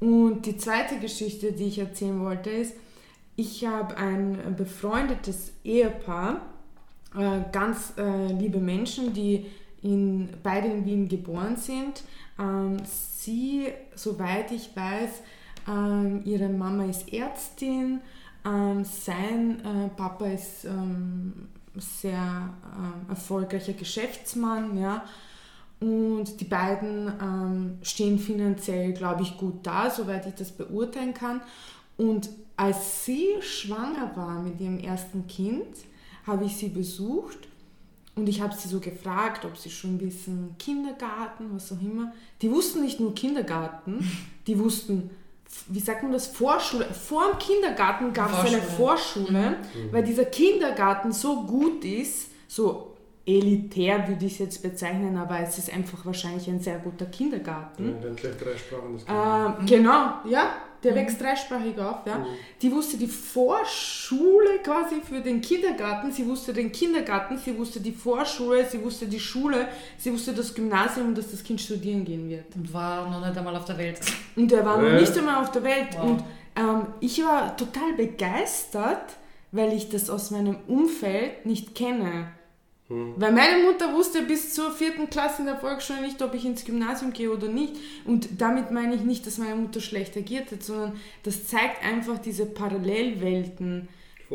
Und die zweite Geschichte, die ich erzählen wollte, ist, ich habe ein befreundetes Ehepaar, äh, ganz äh, liebe Menschen, die in, beide in Wien geboren sind. Ähm, sie, soweit ich weiß, ähm, ihre Mama ist Ärztin, ähm, sein äh, Papa ist sehr äh, erfolgreicher Geschäftsmann, ja. Und die beiden ähm, stehen finanziell, glaube ich, gut da, soweit ich das beurteilen kann. Und als sie schwanger war mit ihrem ersten Kind, habe ich sie besucht und ich habe sie so gefragt, ob sie schon wissen, Kindergarten, was auch immer. Die wussten nicht nur Kindergarten, die wussten, wie sagt man das, Vorschule. Vor dem Kindergarten gab es eine Vorschule, mhm. weil dieser Kindergarten so gut ist, so elitär würde ich es jetzt bezeichnen, aber es ist einfach wahrscheinlich ein sehr guter Kindergarten. Ja, gleich drei Sprachen. Das äh, genau, ja, der mhm. wächst dreisprachig auf. Ja. Mhm. Die wusste die Vorschule quasi für den Kindergarten, sie wusste den Kindergarten, sie wusste die Vorschule, sie wusste die Schule, sie wusste das Gymnasium, dass das Kind studieren gehen wird. Und war noch nicht einmal auf der Welt. Und er war äh. noch nicht einmal auf der Welt. Wow. Und ähm, ich war total begeistert, weil ich das aus meinem Umfeld nicht kenne. Hm. Weil meine Mutter wusste bis zur vierten Klasse in der Volksschule nicht, ob ich ins Gymnasium gehe oder nicht. Und damit meine ich nicht, dass meine Mutter schlecht agiert hat, sondern das zeigt einfach diese Parallelwelten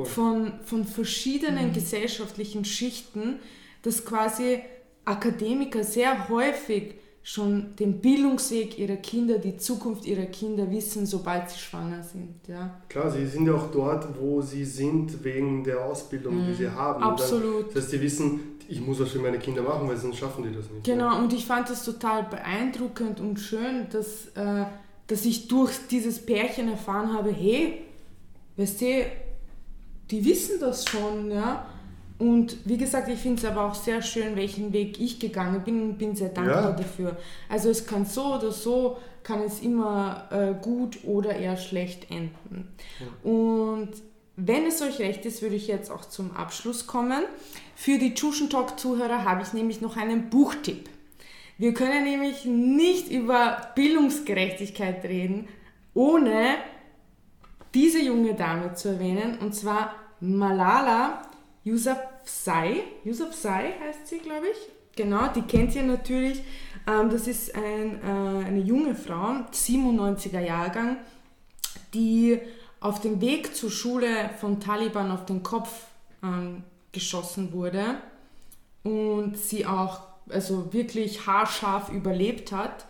von, von verschiedenen mhm. gesellschaftlichen Schichten, dass quasi Akademiker sehr häufig schon den Bildungsweg ihrer Kinder, die Zukunft ihrer Kinder wissen, sobald sie schwanger sind. Ja. Klar, sie sind ja auch dort, wo sie sind, wegen der Ausbildung, mhm. die sie haben. Absolut. Dann, das heißt, sie wissen, ich muss was für meine Kinder machen, weil sonst schaffen die das nicht. Genau, und ich fand das total beeindruckend und schön, dass, äh, dass ich durch dieses Pärchen erfahren habe, hey, weißt du, die wissen das schon, ja. Und wie gesagt, ich finde es aber auch sehr schön, welchen Weg ich gegangen bin und bin sehr dankbar ja. dafür. Also es kann so oder so, kann es immer äh, gut oder eher schlecht enden. Ja. Und wenn es euch recht ist, würde ich jetzt auch zum Abschluss kommen. Für die Tuschen Talk Zuhörer habe ich nämlich noch einen Buchtipp. Wir können nämlich nicht über Bildungsgerechtigkeit reden, ohne diese junge Dame zu erwähnen, und zwar Malala Yousafzai. Yousafzai heißt sie, glaube ich. Genau, die kennt ihr natürlich. Ähm, das ist ein, äh, eine junge Frau, 97er Jahrgang, die auf dem Weg zur Schule von Taliban auf den Kopf ähm, geschossen wurde und sie auch also wirklich haarscharf überlebt hat.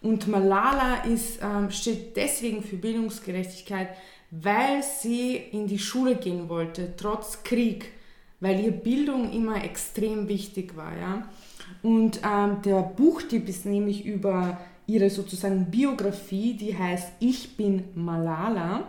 Und Malala ist, ähm, steht deswegen für Bildungsgerechtigkeit, weil sie in die Schule gehen wollte, trotz Krieg weil ihr Bildung immer extrem wichtig war. Ja? Und ähm, der Buchtipp ist nämlich über ihre sozusagen Biografie, die heißt Ich bin Malala.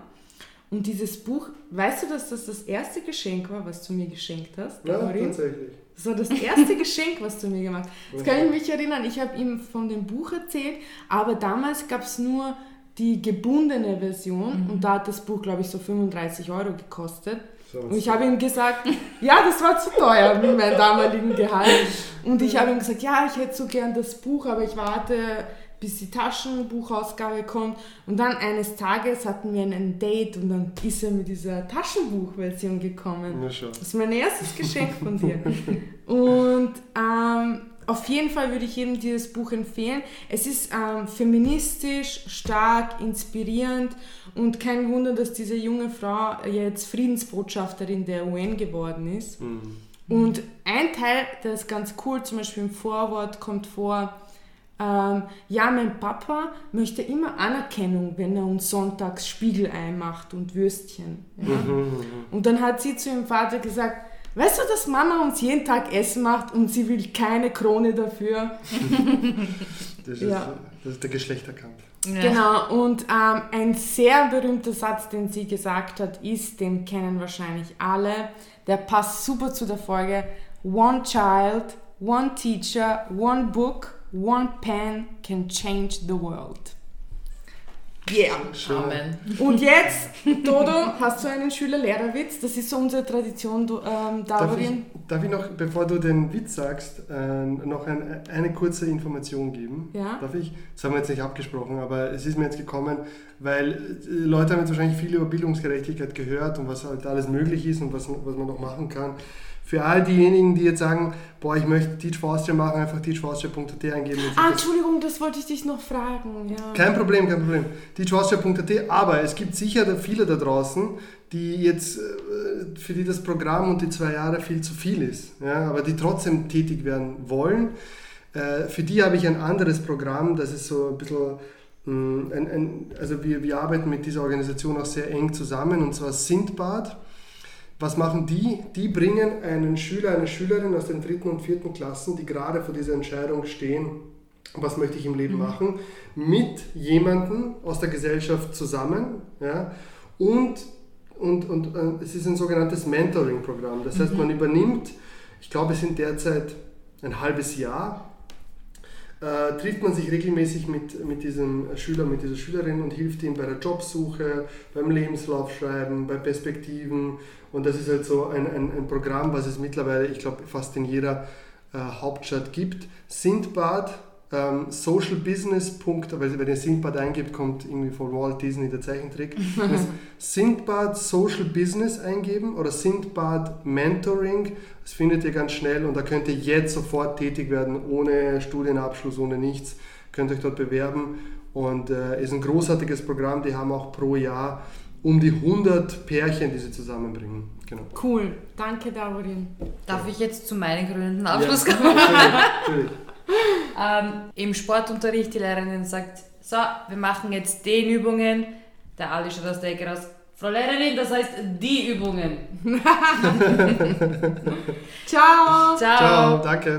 Und dieses Buch, weißt du, dass das das erste Geschenk war, was du mir geschenkt hast? Ja, Marie? tatsächlich. Das war das erste Geschenk, was du mir gemacht hast. Das kann ich mich erinnern. Ich habe ihm von dem Buch erzählt, aber damals gab es nur die gebundene Version mhm. und da hat das Buch, glaube ich, so 35 Euro gekostet. Und ich habe ihm gesagt, ja, das war zu teuer mit meinem damaligen Gehalt. Und ich habe ihm gesagt, ja, ich hätte so gern das Buch, aber ich warte, bis die Taschenbuchausgabe kommt. Und dann eines Tages hatten wir ein Date und dann ist er mit dieser Taschenbuchversion gekommen. Ja, das ist mein erstes Geschenk von dir. Und ähm, auf jeden Fall würde ich jedem dieses Buch empfehlen. Es ist ähm, feministisch, stark, inspirierend und kein Wunder, dass diese junge Frau jetzt Friedensbotschafterin der UN geworden ist. Mhm. Und ein Teil, der ist ganz cool, zum Beispiel im Vorwort kommt vor, ähm, ja, mein Papa möchte immer Anerkennung, wenn er uns sonntags Spiegelei macht und Würstchen. Ja? Mhm, mhm, mhm. Und dann hat sie zu ihrem Vater gesagt, Weißt du, dass Mama uns jeden Tag Essen macht und sie will keine Krone dafür? das, ist, ja. das ist der Geschlechterkampf. Ja. Genau, und ähm, ein sehr berühmter Satz, den sie gesagt hat, ist, den kennen wahrscheinlich alle, der passt super zu der Folge, One Child, One Teacher, One Book, one pen can change the world. Yeah, Schön. Amen. Und jetzt, Dodo, hast du einen Schüler-Lehrer-Witz? Das ist so unsere Tradition, du, ähm, Darf ich, darf ich noch, bevor du den Witz sagst, äh, noch ein, eine kurze Information geben? Ja. Darf ich? Das haben wir jetzt nicht abgesprochen, aber es ist mir jetzt gekommen, weil äh, Leute haben jetzt wahrscheinlich viel über Bildungsgerechtigkeit gehört und was halt alles möglich ist und was, was man noch machen kann. Für all diejenigen, die jetzt sagen, boah, ich möchte Teach for Austria machen, einfach teachforaustria.at eingeben. Ah, Entschuldigung, das wollte ich dich noch fragen. Ja. Kein Problem, kein Problem. Teachaustria.at, aber es gibt sicher viele da draußen, die jetzt, äh, für die das Programm und die zwei Jahre viel zu viel ist, ja, aber die trotzdem tätig werden wollen. Äh, Für die habe ich ein anderes Programm, das ist so ein bisschen, mh, ein, ein, also wir, wir arbeiten mit dieser Organisation auch sehr eng zusammen und zwar Sindbad. Was machen die? Die bringen einen Schüler, eine Schülerin aus den dritten und vierten Klassen, die gerade vor dieser Entscheidung stehen, was möchte ich im Leben machen, mit jemandem aus der Gesellschaft zusammen. Ja? Und, und, und äh, es ist ein sogenanntes Mentoring-Programm. Das heißt, man übernimmt, ich glaube, es sind derzeit ein halbes Jahr, äh, trifft man sich regelmäßig mit, mit diesem Schüler, mit dieser Schülerin und hilft ihm bei der Jobsuche, beim Lebenslaufschreiben, bei Perspektiven. Und das ist halt so ein, ein, ein Programm, was es mittlerweile, ich glaube, fast in jeder äh, Hauptstadt gibt. Sindbad, ähm, Social Business. Punkt, weil wenn ihr Sindbad eingibt, kommt irgendwie von Walt Disney der Zeichentrick. Sindbad Social Business eingeben oder Sindbad Mentoring. Das findet ihr ganz schnell und da könnt ihr jetzt sofort tätig werden, ohne Studienabschluss, ohne nichts. Könnt euch dort bewerben und äh, ist ein großartiges Programm. Die haben auch pro Jahr um die 100 Pärchen, die sie zusammenbringen. Genau. Cool, danke Davorin. Darf ich jetzt zu meinen krönenden Abschluss Ja, kommen? natürlich. Ähm, Im Sportunterricht, die Lehrerin sagt, so, wir machen jetzt den Übungen. Der Ali schaut aus der Ecke raus. Frau Lehrerin, das heißt die Übungen. Ciao! Ciao, danke.